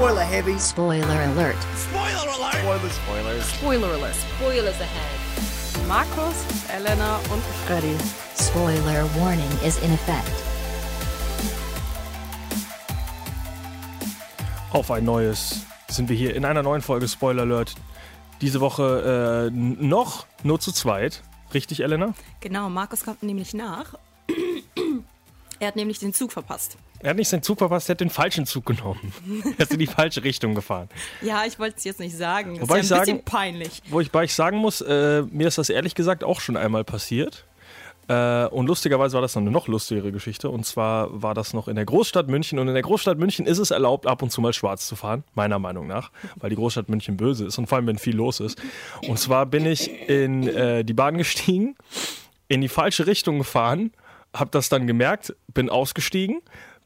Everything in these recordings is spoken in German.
Spoiler heavy. Spoiler alert. Spoiler alert. Spoilers, spoilers. Spoiler alert. Spoilers ahead. Markus, Elena und Freddy. Spoiler warning is in effect. Auf ein neues sind wir hier in einer neuen Folge Spoiler Alert. Diese Woche äh, noch nur zu zweit. Richtig, Elena? Genau, Markus kommt nämlich nach. er hat nämlich den Zug verpasst. Er hat nicht seinen Zug verpasst, er hat den falschen Zug genommen. er ist in die falsche Richtung gefahren. Ja, ich wollte es jetzt nicht sagen. Das Wobei ist ja ein ich bisschen sagen- peinlich. Wobei ich sagen muss, äh, mir ist das ehrlich gesagt auch schon einmal passiert. Äh, und lustigerweise war das noch eine noch lustigere Geschichte. Und zwar war das noch in der Großstadt München. Und in der Großstadt München ist es erlaubt, ab und zu mal schwarz zu fahren, meiner Meinung nach, weil die Großstadt München böse ist und vor allem, wenn viel los ist. Und zwar bin ich in äh, die Bahn gestiegen, in die falsche Richtung gefahren, habe das dann gemerkt, bin ausgestiegen,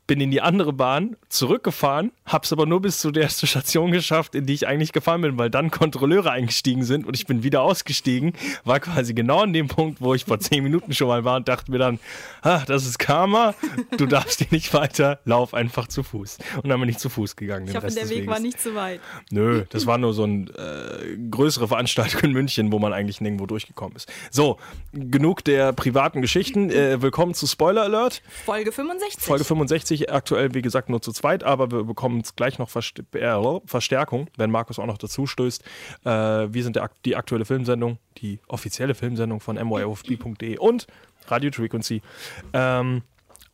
bin in die andere Bahn zurückgefahren, hab's aber nur bis zu der Station geschafft, in die ich eigentlich gefahren bin, weil dann Kontrolleure eingestiegen sind und ich bin wieder ausgestiegen, war quasi genau an dem Punkt, wo ich vor zehn Minuten schon mal war und dachte mir dann, ah, das ist Karma, du darfst hier nicht weiter, lauf einfach zu Fuß. Und dann bin ich zu Fuß gegangen. Ich hoffe, der Weg Weges. war nicht zu weit. Nö, das war nur so eine äh, größere Veranstaltung in München, wo man eigentlich nirgendwo durchgekommen ist. So, genug der privaten Geschichten. Äh, willkommen zu Spoiler Alert. Folge 65. Folge 65, aktuell wie gesagt nur zu zweit, aber wir bekommen gleich noch äh, Verstärkung, wenn Markus auch noch dazu stößt. Äh, wir sind der, die aktuelle Filmsendung, die offizielle Filmsendung von myofb.de und Radio Frequency. Ähm,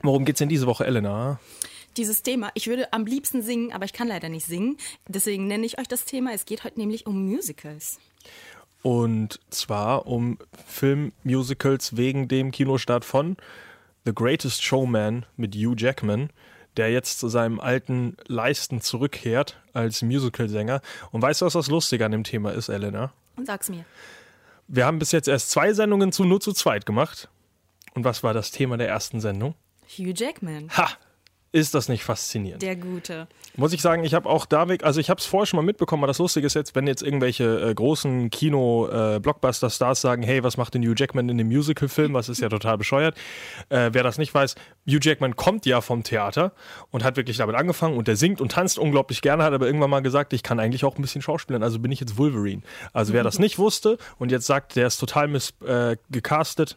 worum geht's denn diese Woche, Elena? Dieses Thema, ich würde am liebsten singen, aber ich kann leider nicht singen. Deswegen nenne ich euch das Thema. Es geht heute nämlich um Musicals. Und zwar um Filmmusicals wegen dem Kinostart von The Greatest Showman mit Hugh Jackman, der jetzt zu seinem alten Leisten zurückkehrt als Musicalsänger. Und weißt du, was das Lustige an dem Thema ist, Elena? Und sag's mir. Wir haben bis jetzt erst zwei Sendungen zu nur zu zweit gemacht. Und was war das Thema der ersten Sendung? Hugh Jackman, Ha! Ist das nicht faszinierend? der Gute. Muss ich sagen, ich habe auch da weg, also ich habe es vorher schon mal mitbekommen, aber das Lustige ist jetzt, wenn jetzt irgendwelche äh, großen Kino-Blockbuster-Stars sagen, hey, was macht denn Hugh Jackman in dem Musical-Film, was ist ja total bescheuert. Äh, wer das nicht weiß, Hugh Jackman kommt ja vom Theater und hat wirklich damit angefangen und der singt und tanzt unglaublich gerne, hat aber irgendwann mal gesagt, ich kann eigentlich auch ein bisschen schauspielern, also bin ich jetzt Wolverine. Also wer das nicht wusste und jetzt sagt, der ist total miss, äh,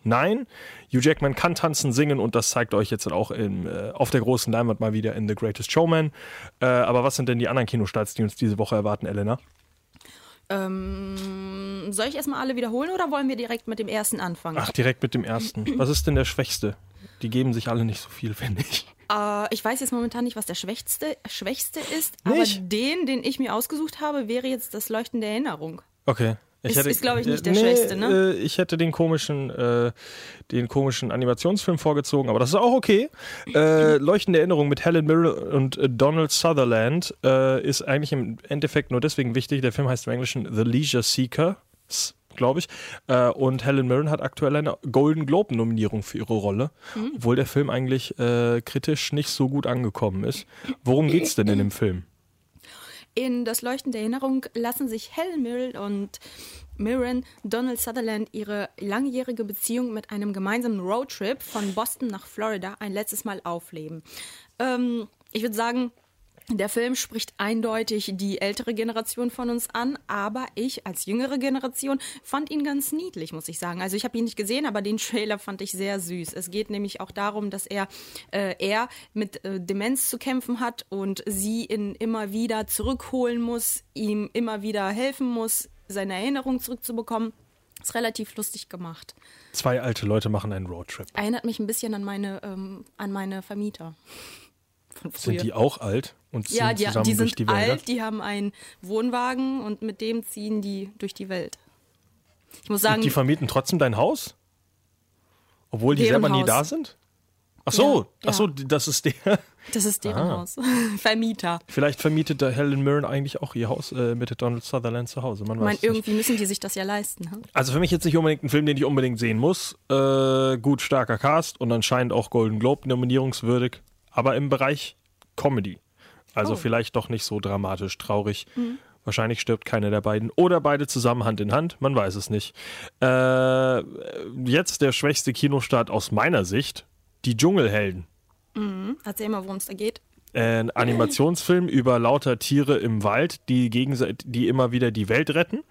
nein, Hugh Jackman kann tanzen, singen und das zeigt euch jetzt auch in, äh, auf der großen Leinwand mal wieder in The Greatest Showman. Äh, aber was sind denn die anderen Kinostarts, die uns diese Woche erwarten, Elena? Ähm, soll ich erstmal alle wiederholen oder wollen wir direkt mit dem ersten anfangen? Ach, direkt mit dem ersten. Was ist denn der Schwächste? Die geben sich alle nicht so viel, finde ich. Äh, ich weiß jetzt momentan nicht, was der schwächste, schwächste ist, Nicht? aber den, den ich mir ausgesucht habe, wäre jetzt das Leuchten der Erinnerung. Okay. Ich Ist- ist, glaub ich, nicht der nee, Schwächste, ne? Äh, ich hätte den komischen, äh, den komischen Animationsfilm vorgezogen, aber das ist auch okay. Äh, Leuchtende Erinnerung mit Helen Mirren und äh, Donald Sutherland äh, ist eigentlich im Endeffekt nur deswegen wichtig. Der Film heißt im Englischen The Leisure Seekers, glaube ich. Und Helen Mirren hat aktuell eine Golden Globe-Nominierung für ihre Rolle, Mhm. obwohl der Film eigentlich äh, kritisch nicht so gut angekommen ist. Worum geht's denn in dem Film? In das Leuchten der Erinnerung lassen sich Helen Mirren und Mirren Donald Sutherland ihre langjährige Beziehung mit einem gemeinsamen Roadtrip von Boston nach Florida ein letztes Mal aufleben. Ähm, ich würde sagen, der Film spricht eindeutig die ältere Generation von uns an, aber ich als jüngere Generation fand ihn ganz niedlich, muss ich sagen. Also ich habe ihn nicht gesehen, aber den Trailer fand ich sehr süß. Es geht nämlich auch darum, dass er, äh, er mit äh, Demenz zu kämpfen hat und sie ihn immer wieder zurückholen muss, ihm immer wieder helfen muss, seine Erinnerung zurückzubekommen. Ist relativ lustig gemacht. Zwei alte Leute machen einen Roadtrip. Erinnert mich ein bisschen an meine, ähm, an meine Vermieter. Von früher. Sind die auch alt und ziehen Ja, die, zusammen die durch sind die Wälder? alt, die haben einen Wohnwagen und mit dem ziehen die durch die Welt. Ich muss sagen, Und die vermieten trotzdem dein Haus? Obwohl die selber nie da sind? Ach so, Ja, ach so, ja. das ist der. das ist deren Ah. Haus. Vermieter. Vielleicht vermietet der Helen Mirren eigentlich auch ihr Haus äh, mit Donald Sutherland zu Hause. Man Ich meine, es nicht. irgendwie müssen die sich das ja leisten. hm? Also für mich jetzt nicht unbedingt ein Film, den ich unbedingt sehen muss. Äh, gut, starker Cast und anscheinend auch Golden Globe nominierungswürdig, aber im Bereich Comedy. Also Oh. vielleicht doch nicht so dramatisch, traurig. Wahrscheinlich stirbt keiner der beiden oder beide zusammen Hand in Hand, man weiß es nicht. Äh, jetzt der schwächste Kinostart aus meiner Sicht, die Dschungelhelden. Erzähl mal, worum es da geht. Äh, ein Animationsfilm über lauter Tiere im Wald, die, die immer wieder die Welt retten.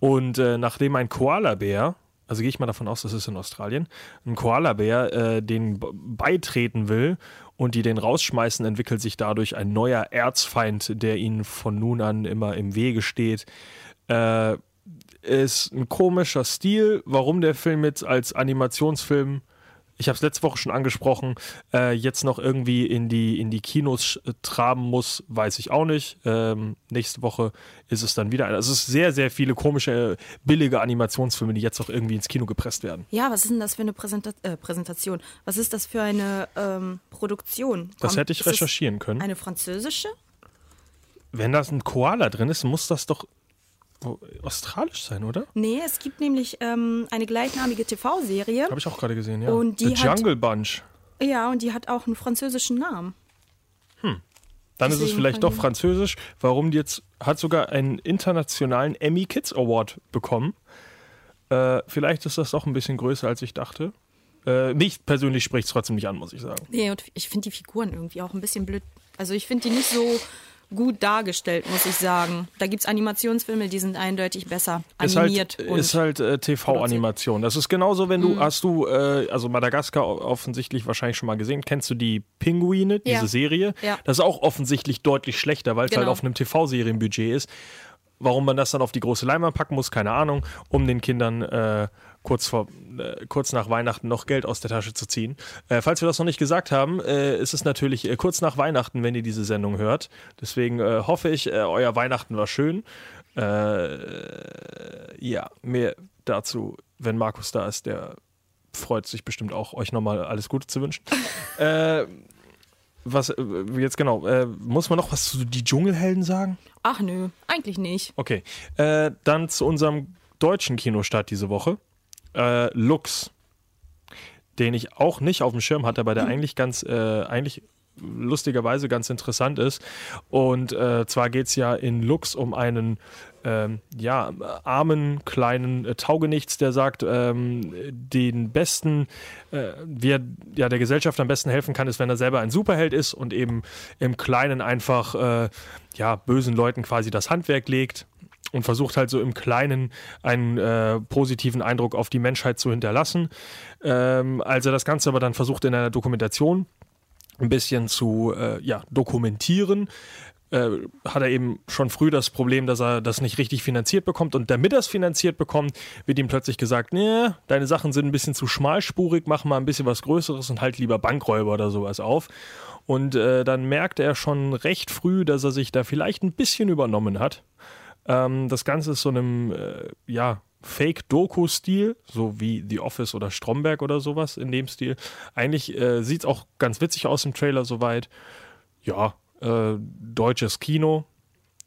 Und äh, nachdem ein Koalabär, also gehe ich mal davon aus, das ist in Australien, ein Koalabär äh, den beitreten will und die den rausschmeißen, entwickelt sich dadurch ein neuer Erzfeind, der ihnen von nun an immer im Wege steht. Äh, ist ein komischer Stil. Warum der Film jetzt als Animationsfilm, ich habe es letzte Woche schon angesprochen, äh, jetzt noch irgendwie in die, in die Kinos äh, traben muss, weiß ich auch nicht. Ähm, nächste Woche ist es dann wieder. Also es ist sehr, sehr viele komische, äh, billige Animationsfilme, die jetzt auch irgendwie ins Kino gepresst werden. Ja, was ist denn das für eine Präsenta äh, Präsentation? Was ist das für eine ähm, Produktion? Das hätte ich ist recherchieren können. Eine französische? Wenn da ein Koala drin ist, muss das doch australisch sein, oder? Nee, es gibt nämlich ähm, eine gleichnamige TV-Serie. Habe ich auch gerade gesehen, ja. Und die The hat- Jungle Bunch. Ja, und die hat auch einen französischen Namen. Dann ist es Deswegen vielleicht doch französisch. Warum die jetzt hat sogar einen internationalen Emmy Kids Award bekommen. Äh, vielleicht ist das doch ein bisschen größer, als ich dachte. Äh, mich persönlich spricht es trotzdem nicht an, muss ich sagen. Nee, und ich finde die Figuren irgendwie auch ein bisschen blöd. Also ich finde die nicht so gut dargestellt, muss ich sagen. Da gibt es Animationsfilme, die sind eindeutig besser Ist animiert. halt, ist halt äh, TV-Animation. Das ist genauso, wenn du, Mhm. hast du, äh, also Madagaskar offensichtlich wahrscheinlich schon mal gesehen. Kennst du die Pinguine, diese Ja. Serie? Ja. Das ist auch offensichtlich deutlich schlechter, weil es halt Genau. auf einem TV-Serienbudget ist. Warum man das dann auf die große Leinwand packen muss, keine Ahnung, um den Kindern äh, kurz, vor, äh, kurz nach Weihnachten noch Geld aus der Tasche zu ziehen. Äh, falls wir das noch nicht gesagt haben, äh, ist es natürlich äh, kurz nach Weihnachten, wenn ihr diese Sendung hört. Deswegen äh, hoffe ich, äh, euer Weihnachten war schön. Ja, mehr dazu, wenn Markus da ist, der freut sich bestimmt auch, euch nochmal alles Gute zu wünschen. was, jetzt genau, äh, muss man noch was zu die Dschungelhelden sagen? Ach nö, eigentlich nicht. Okay, dann zu unserem deutschen Kinostart diese Woche. Äh, Lux, den ich auch nicht auf dem Schirm hatte, aber der eigentlich ganz, äh, eigentlich lustigerweise ganz interessant ist. Und äh, zwar geht es ja in Lux um einen ähm, ja, armen, kleinen äh, Taugenichts, der sagt, ähm, den besten, äh, wie er ja, der Gesellschaft am besten helfen kann, ist, wenn er selber ein Superheld ist und eben im Kleinen einfach äh, ja, bösen Leuten quasi das Handwerk legt und versucht halt so im Kleinen einen äh, positiven Eindruck auf die Menschheit zu hinterlassen. Ähm, als er das Ganze aber dann versucht in einer Dokumentation ein bisschen zu äh, ja, dokumentieren, äh, hat er eben schon früh das Problem, dass er das nicht richtig finanziert bekommt. Und damit er es finanziert bekommt, wird ihm plötzlich gesagt, nee, deine Sachen sind ein bisschen zu schmalspurig, mach mal ein bisschen was Größeres und halt lieber Bankräuber oder sowas auf. Und äh, dann merkt er schon recht früh, dass er sich da vielleicht ein bisschen übernommen hat. Ähm, das Ganze ist so einem, äh, ja, Fake-Doku-Stil, so wie The Office oder Stromberg oder sowas in dem Stil. Eigentlich äh, sieht es auch ganz witzig aus im Trailer soweit. Ja, äh, deutsches Kino.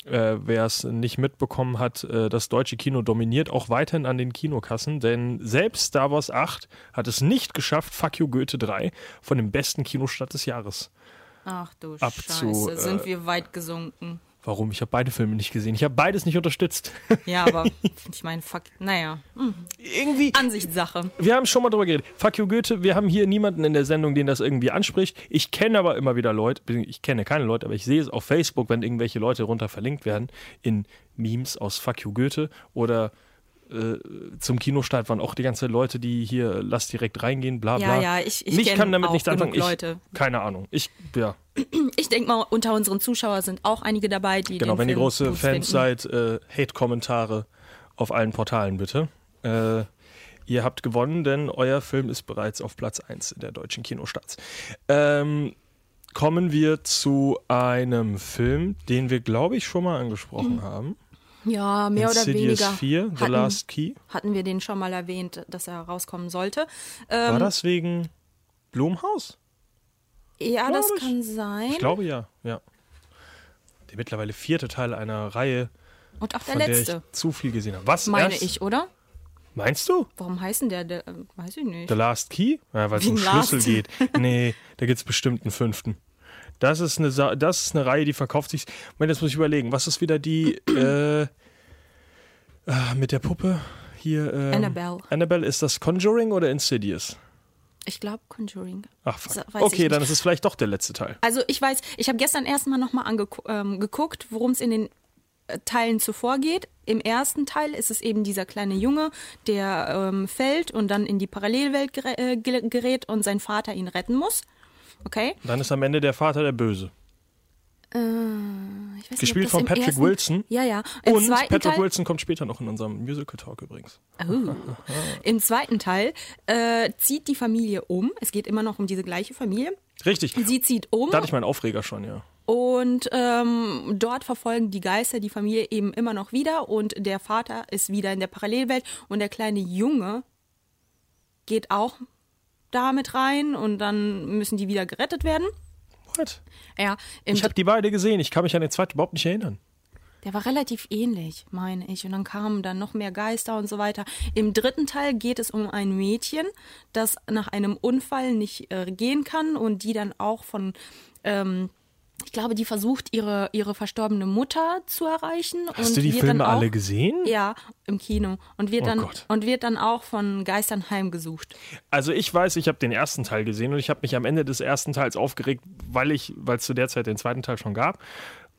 Äh, Wer es nicht mitbekommen hat, äh, das deutsche Kino dominiert auch weiterhin an den Kinokassen, denn selbst Star Wars 8 hat es nicht geschafft, Fuck You Goethe 3 von dem besten Kinostart des Jahres. Ach du Ab Scheiße, zu, äh, sind wir weit gesunken. Warum? Ich habe beide Filme nicht gesehen. Ich habe beides nicht unterstützt. Ja, aber ich meine, fuck, naja, hm, Irgendwie, Ansichtssache. wir haben schon mal drüber geredet. Fuck you Goethe, wir haben hier niemanden in der Sendung, den das irgendwie anspricht. Ich kenne aber immer wieder Leute, ich kenne keine Leute, aber ich sehe es auf Facebook, wenn irgendwelche Leute runter verlinkt werden in Memes aus Fuck you Goethe oder äh, zum Kinostart waren auch die ganzen Leute, die hier lass direkt reingehen, bla bla. Ja, ja, ich, ich kenn kann damit nichts genug anfangen. Ich, Leute. keine Ahnung. Ich, ja, Ich denke mal, unter unseren Zuschauern sind auch einige dabei, die genau. Wenn ihr große Fans finden. seid, äh, Hate-Kommentare auf allen Portalen bitte. Äh, ihr habt gewonnen, denn euer Film ist bereits auf Platz 1 der deutschen Kinostarts. Ähm, kommen wir zu einem Film, den wir, glaube ich, schon mal angesprochen haben. Ja, mehr oder Insidious weniger 4, The hatten, Last Key. hatten wir den schon mal erwähnt, dass er rauskommen sollte. War Ähm, das wegen Blumhaus? ja, das ich. kann sein. Ich glaube ja, ja. Der mittlerweile vierte Teil einer Reihe, Und auch der von der letzte, ich zu viel gesehen habe. Was? meine erst? ich, oder? Meinst du? Warum heißen der? der äh, weiß ich nicht. The Last Key? Ja, weil es um Schlüssel geht. Nee, da gibt es bestimmt einen fünften. Das ist, eine, Sa- das ist eine Reihe, die verkauft sich. Moment, jetzt muss ich überlegen. Was ist wieder die äh, äh, mit der Puppe? Hier. Ähm, Annabelle. Annabelle, ist das Conjuring oder Insidious? Ich glaube Conjuring. Ach, fuck. Ich Okay, dann ist es vielleicht doch der letzte Teil. Also ich weiß, ich habe gestern erstmal nochmal ähm, geguckt, worum es in den äh, Teilen zuvor geht. Im ersten Teil ist es eben dieser kleine Junge, der ähm, fällt und dann in die Parallelwelt äh, ge- gerät und sein Vater ihn retten muss. Okay? Dann ist am Ende der Vater der Böse. Weiß nicht, Gespielt von Patrick ersten- Wilson. Ja, ja. Im Und Patrick Teil, Wilson kommt später noch in unserem Musical Talk übrigens. Oh. Im zweiten Teil äh, zieht die Familie um. Es geht immer noch um diese gleiche Familie. Richtig. Sie zieht um Da hatte ich meinen Aufreger schon, ja. und ähm, dort verfolgen die Geister die Familie eben immer noch wieder und der Vater ist wieder in der Parallelwelt und der kleine Junge geht auch damit rein und dann müssen die wieder gerettet werden. What? Ja, Ich habe die beide gesehen. Ich kann mich an den zweiten überhaupt nicht erinnern. Der war relativ ähnlich, meine ich. Und dann kamen dann noch mehr Geister und so weiter. Im dritten Teil geht es um ein Mädchen, das nach einem Unfall nicht äh, gehen kann und die dann auch von, ähm, ich glaube, die versucht, ihre, ihre verstorbene Mutter zu erreichen. Hast und du die Filme auch, alle gesehen? Ja, im Kino. Und wird, Oh dann, Gott. und wird dann auch von Geistern heimgesucht. Also ich weiß, ich habe den ersten Teil gesehen und ich habe mich am Ende des ersten Teils aufgeregt, weil ich, weil es zu der Zeit den zweiten Teil schon gab.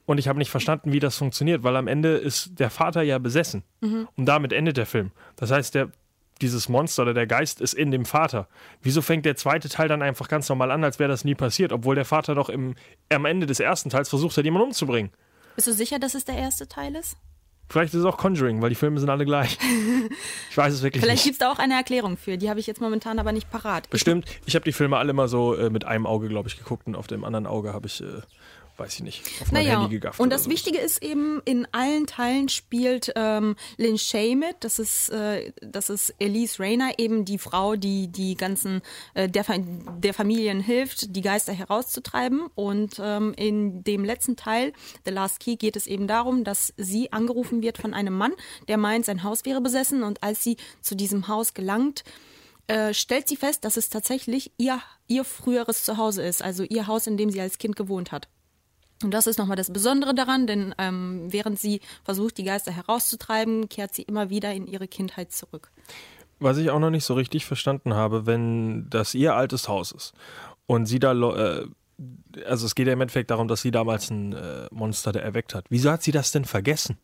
Und ich habe nicht verstanden, wie das funktioniert, weil am Ende ist der Vater ja besessen. Und damit endet der Film. Das heißt, der, dieses Monster oder der Geist ist in dem Vater. Wieso fängt der zweite Teil dann einfach ganz normal an, als wäre das nie passiert, obwohl der Vater doch im, am Ende des ersten Teils versucht hat, jemanden umzubringen? Bist du sicher, dass es der erste Teil ist? Vielleicht ist es auch Conjuring, weil die Filme sind alle gleich. Ich weiß es wirklich Vielleicht nicht. gibt es da auch eine Erklärung für. Die habe ich jetzt momentan aber nicht parat. Bestimmt. Ich habe die Filme alle immer so äh, mit einem Auge, glaube ich, geguckt und auf dem anderen Auge habe ich, äh, weiß ich nicht, auf mein Naja, Handy gegafft. und das so. Wichtige ist eben, in allen Teilen spielt ähm, Lynn Shay mit. Das ist, äh, das ist Elise Rayner, eben die Frau, die die ganzen äh, der, der Familien hilft, die Geister herauszutreiben. Und ähm, in dem letzten Teil, The Last Key, geht es eben darum, dass sie angerufen wird von einem Mann, der meint, sein Haus wäre besessen. Und als sie zu diesem Haus gelangt, äh, stellt sie fest, dass es tatsächlich ihr, ihr früheres Zuhause ist, also ihr Haus, in dem sie als Kind gewohnt hat. Und das ist nochmal das Besondere daran, denn ähm, während sie versucht, die Geister herauszutreiben, kehrt sie immer wieder in ihre Kindheit zurück. Was ich auch noch nicht so richtig verstanden habe, wenn das ihr altes Haus ist und sie da, äh, also es geht ja im Endeffekt darum, dass sie damals ein äh, Monster erweckt hat. Wieso hat sie das denn vergessen?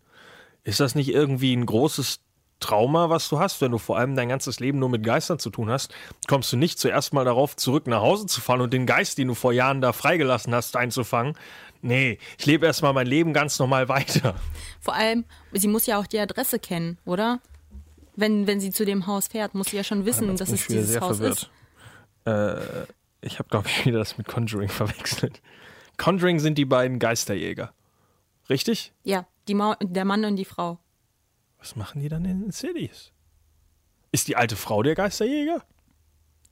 Ist das nicht irgendwie ein großes Trauma, was du hast, wenn du vor allem dein ganzes Leben nur mit Geistern zu tun hast? Kommst du nicht zuerst mal darauf, zurück nach Hause zu fahren und den Geist, den du vor Jahren da freigelassen hast, einzufangen? Nee, ich lebe erst mal mein Leben ganz normal weiter. Vor allem, sie muss ja auch die Adresse kennen, oder? Wenn, wenn sie zu dem Haus fährt, muss sie ja schon wissen, dass es dieses sehr Haus verwirrt. ist. Äh, ich habe, glaube ich, wieder das mit Conjuring verwechselt. Conjuring sind die beiden Geisterjäger. Richtig? Ja, die Mau der Mann und die Frau. Was machen die dann in den Cities? Ist die alte Frau der Geisterjäger?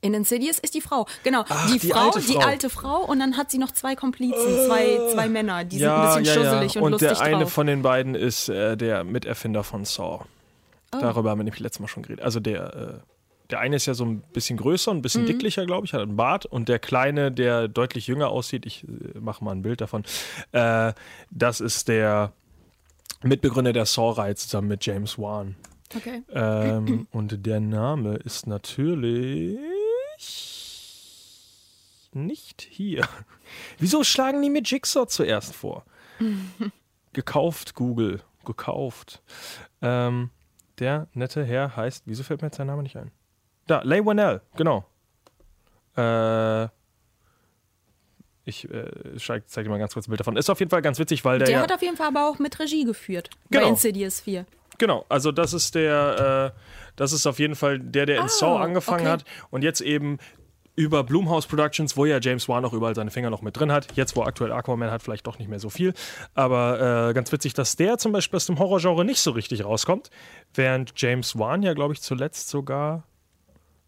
In Insidious ist die Frau. Genau, Ach, die, die Frau, alte die Frau. alte Frau und dann hat sie noch zwei Komplizen, zwei, zwei Männer, die sind ein bisschen schusselig und, Und lustig der eine drauf. von den beiden ist äh, der Miterfinder von Saw. Oh. Darüber haben wir nämlich letztes Mal schon geredet. Also der, äh, der eine ist ja so ein bisschen größer, ein Mhm. bisschen dicklicher, glaube ich, hat einen Bart. Und der kleine, der deutlich jünger aussieht, ich äh, mache mal ein Bild davon, äh, das ist der Mitbegründer der Saw-Reihe zusammen mit James Wan. okay. Ähm, und der Name ist natürlich nicht hier. Wieso schlagen die mir Jigsaw zuerst vor? gekauft, Google. Gekauft. Ähm, der nette Herr heißt, wieso fällt mir jetzt sein Name nicht ein? Da, Leigh Whannell, genau. Äh, ich äh, zeig, zeig dir mal ganz kurz ein Bild davon. Ist auf jeden Fall ganz witzig, weil der, Der ja, hat auf jeden Fall aber auch mit Regie geführt Genau. bei Insidious 4. Genau, also das ist der, äh, das ist auf jeden Fall der, der in Ah, Saw angefangen okay. hat und jetzt eben über Blumhouse Productions, wo ja James Wan auch überall seine Finger noch mit drin hat. Jetzt, wo aktuell Aquaman hat, vielleicht doch nicht mehr so viel. Aber äh, ganz witzig, dass der zum Beispiel aus dem Horrorgenre nicht so richtig rauskommt, während James Wan ja, glaube ich, zuletzt sogar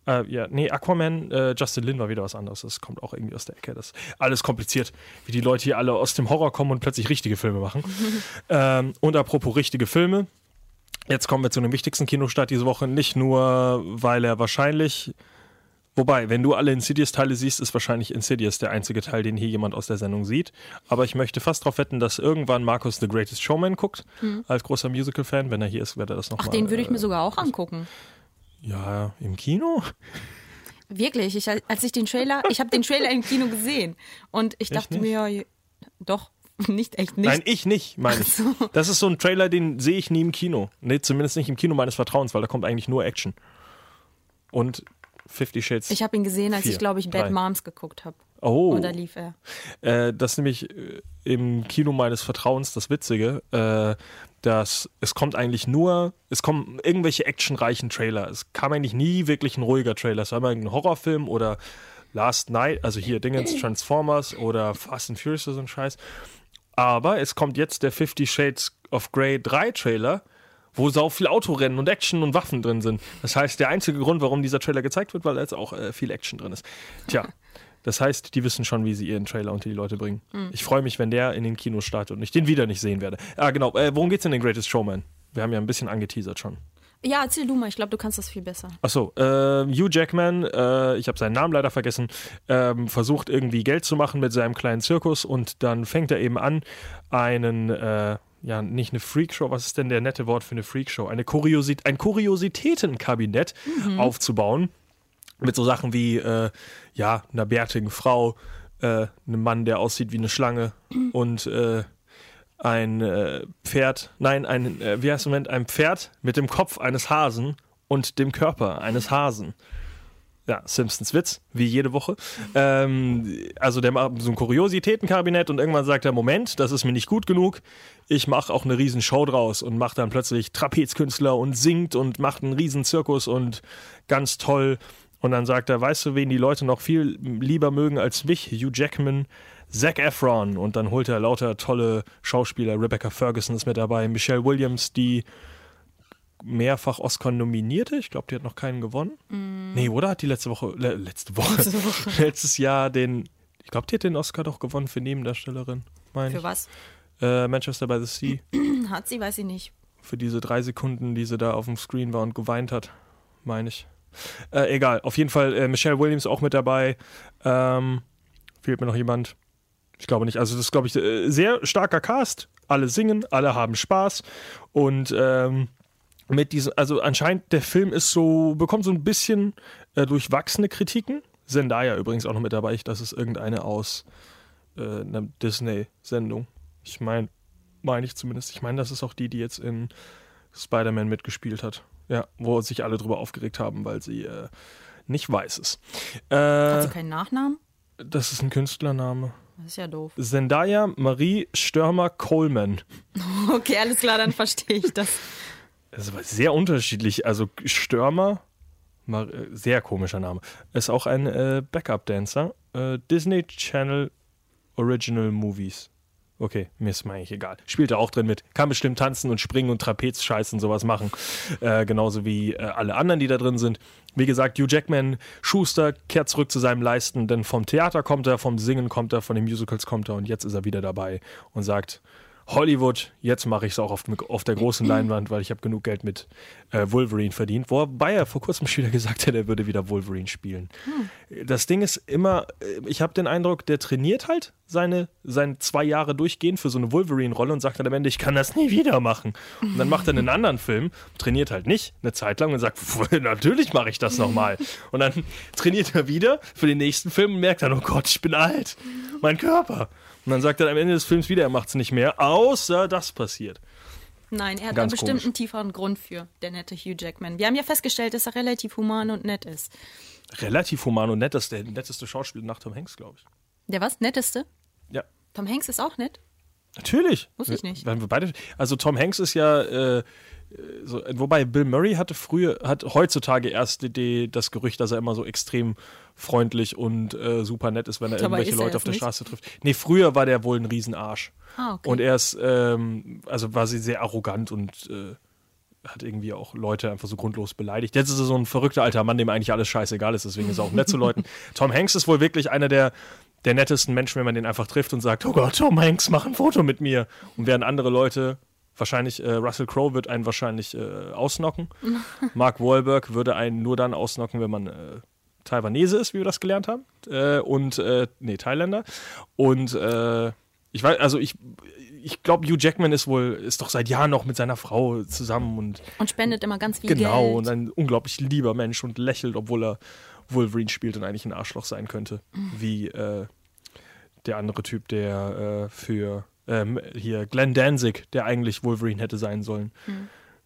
äh, ja, nee, Aquaman, äh, Justin Lin war wieder was anderes. Das kommt auch irgendwie aus der Ecke. Das ist alles kompliziert, wie die Leute hier alle aus dem Horror kommen und plötzlich richtige Filme machen. ähm, und apropos richtige Filme, jetzt kommen wir zu dem wichtigsten Kinostart diese Woche. Nicht nur, weil er wahrscheinlich. Wobei, wenn du alle Insidious-Teile siehst, ist wahrscheinlich Insidious der einzige Teil, den hier jemand aus der Sendung sieht. Aber ich möchte fast darauf wetten, dass irgendwann Markus The Greatest Showman guckt, als großer Musical-Fan. Wenn er hier ist, wird er das Ach, nochmal. den würde ich mir äh, sogar auch angucken. Ja, im Kino? Wirklich, ich, als ich den Trailer, ich habe den Trailer im Kino gesehen und ich dachte nicht? mir, ja, doch, nicht echt nicht. Nein, ich nicht, meine ich. Das ist so ein Trailer, den sehe ich nie im Kino. Nee, zumindest nicht im Kino meines Vertrauens, weil da kommt eigentlich nur Action. Und Fifty Shades. Ich habe ihn gesehen, als Vier, ich, glaube ich, Bad drei. Moms geguckt habe. Oh. Und da lief er. Äh, das ist nämlich äh, im Kino meines Vertrauens das Witzige, äh, dass es kommt eigentlich nur, es kommen irgendwelche actionreichen Trailer. Es kam eigentlich nie wirklich ein ruhiger Trailer. Es war immer ein Horrorfilm oder Last Night, also hier Dingens, Transformers oder Fast and Furious oder so ein Scheiß. Aber es kommt jetzt der Fifty Shades of Grey 3 Trailer, wo sau viel Autorennen und Action und Waffen drin sind. Das heißt, der einzige Grund, warum dieser Trailer gezeigt wird, weil da jetzt auch äh, viel Action drin ist. Tja, das heißt, die wissen schon, wie sie ihren Trailer unter die Leute bringen. Ich freue mich, wenn der in den Kinos startet und ich den wieder nicht sehen werde. Ah, genau. Äh, worum geht's in den Greatest Showman? Wir haben ja ein bisschen angeteasert schon. Ja, erzähl du mal, ich glaube, du kannst das viel besser. Achso, äh, Hugh Jackman, äh, ich habe seinen Namen leider vergessen, ähm, versucht irgendwie Geld zu machen mit seinem kleinen Zirkus und dann fängt er eben an, einen, äh, ja, nicht eine Freakshow, was ist denn der nette Wort für eine Freakshow? Eine Kuriosit ein Kuriositätenkabinett aufzubauen mit so Sachen wie, äh, ja, einer bärtigen Frau, äh, einem Mann, der aussieht wie eine Schlange und äh, ein äh, Pferd, nein, ein, äh, wie heißt es im Moment, ein Pferd mit dem Kopf eines Hasen und dem Körper eines Hasen. Ja, Simpsons Witz, wie jede Woche. Ähm, also der macht so ein Kuriositätenkabinett und irgendwann sagt er, Moment, das ist mir nicht gut genug. Ich mache auch eine riesen Show draus und macht dann plötzlich Trapezkünstler und singt und macht einen riesen Zirkus und ganz toll. Und dann sagt er, weißt du, wen die Leute noch viel lieber mögen als mich? Hugh Jackman, Zac Efron. Und dann holt er lauter tolle Schauspieler. Rebecca Ferguson ist mit dabei, Michelle Williams, die mehrfach Oscar nominierte. Ich glaube, die hat noch keinen gewonnen. Nee, oder? Hat die letzte Woche, le letzte Woche, letztes Jahr den, ich glaube, die hat den Oscar doch gewonnen für Nebendarstellerin. Meine Für ich. was? Äh, Manchester by the Sea. Hat sie, weiß ich nicht. Für diese drei Sekunden, die sie da auf dem Screen war und geweint hat. Meine ich. Äh, egal, auf jeden Fall äh, Michelle Williams auch mit dabei. Ähm, fehlt mir noch jemand? Ich glaube nicht. Also das ist, glaube ich, äh, sehr starker Cast. Alle singen, alle haben Spaß. Und ähm, mit diesem, also anscheinend der Film ist so, bekommt so ein bisschen äh, durchwachsene Kritiken. Zendaya übrigens auch noch mit dabei. Ich, das ist irgendeine aus äh, einer Disney-Sendung. Ich meine, meine ich zumindest. Ich meine, das ist auch die, die jetzt in Spider-Man mitgespielt hat. Ja, wo sich alle drüber aufgeregt haben, weil sie äh, nicht weiß ist. Hat Äh, sie keinen Nachnamen? das ist ein Künstlername. Das ist ja doof. Zendaya Marie Störmer Coleman. Okay, alles klar, dann verstehe ich das. Das ist aber sehr unterschiedlich. Also Störmer, äh, sehr komischer Name, ist auch ein äh, Backup-Dancer. Äh, Disney Channel Original Movies. Okay, mir ist mal eigentlich egal. Spielt er auch drin mit. Kann bestimmt tanzen und springen und Trapezscheiß und sowas machen. Äh, genauso wie äh, alle anderen, die da drin sind. Wie gesagt, Hugh Jackman, Schuster, kehrt zurück zu seinem Leisten, denn vom Theater kommt er, vom Singen kommt er, von den Musicals kommt er und jetzt ist er wieder dabei und sagt, Hollywood, jetzt mache ich es auch auf, auf der großen Leinwand, weil ich habe genug Geld mit äh, Wolverine verdient. Wobei er vor kurzem schon wieder gesagt hat, er würde wieder Wolverine spielen. Das Ding ist immer, äh, ich habe den Eindruck, der trainiert halt seine, seine zwei Jahre durchgehend für so eine Wolverine-Rolle und sagt dann am Ende, ich kann das nie wieder machen. Und dann macht er einen anderen Film, trainiert halt nicht eine Zeit lang und sagt, "Pff, natürlich mache ich das nochmal. Und dann trainiert er wieder für den nächsten Film und merkt dann, oh Gott, ich bin alt. Mein Körper. Und dann sagt er am Ende des Films wieder, er macht es nicht mehr, außer das passiert. Nein, er hat Ganz da bestimmt komisch. einen tieferen Grund für, der nette Hugh Jackman. Wir haben ja festgestellt, dass er relativ human und nett ist. Relativ human und nett, das ist der netteste Schauspieler nach Tom Hanks, glaube ich. Der was? Netteste? Ja. Tom Hanks ist auch nett. Natürlich. Wusste ich nicht. Wenn wir beide, also Tom Hanks ist ja, äh, so, wobei Bill Murray hatte früher, hat heutzutage erst die, die, das Gerücht, dass er immer so extrem freundlich und äh, super nett ist, wenn er Dabei irgendwelche er Leute auf der nicht. Straße trifft. Nee, früher war der wohl ein Riesenarsch. Ah, okay. Und er ist, ähm, also war sie sehr arrogant und äh, hat irgendwie auch Leute einfach so grundlos beleidigt. Jetzt ist er so ein verrückter alter Mann, dem eigentlich alles scheißegal ist, deswegen ist er auch nett zu Leuten. Tom Hanks ist wohl wirklich einer der, der nettesten Menschen, wenn man den einfach trifft und sagt, oh Gott, Tom Hanks, mach ein Foto mit mir. Und während andere Leute, wahrscheinlich, äh, Russell Crowe wird einen wahrscheinlich äh, ausnocken. Mark Wahlberg würde einen nur dann ausnocken, wenn man äh, Taiwanese ist, wie wir das gelernt haben. Äh, und, äh, nee, Thailänder. Und äh, ich weiß, also ich, ich glaube, Hugh Jackman ist wohl, ist doch seit Jahren noch mit seiner Frau zusammen und Und spendet immer ganz viel genau, Geld. und ein unglaublich lieber Mensch und lächelt, obwohl er Wolverine spielt und eigentlich ein Arschloch sein könnte. Wie äh, der andere Typ, der äh, für ähm, hier Glenn Danzig, der eigentlich Wolverine hätte sein sollen.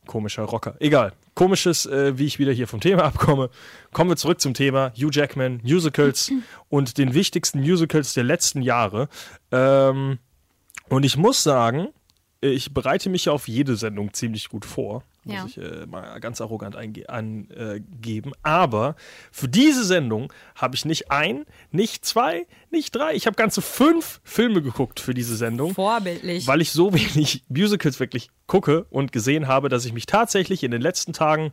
Komischer Rocker. Egal. Komisches, äh, wie ich wieder hier vom Thema abkomme. Kommen wir zurück zum Thema Hugh Jackman, Musicals und den wichtigsten Musicals der letzten Jahre. Ähm, und ich muss sagen, ich bereite mich auf jede Sendung ziemlich gut vor. Muss Ja. ich äh, mal ganz arrogant angeben. Aber für diese Sendung habe ich nicht ein, nicht zwei, nicht drei. Ich habe ganze fünf Filme geguckt für diese Sendung Vorbildlich. weil ich so wenig Musicals wirklich gucke und gesehen habe, dass ich mich tatsächlich in den letzten Tagen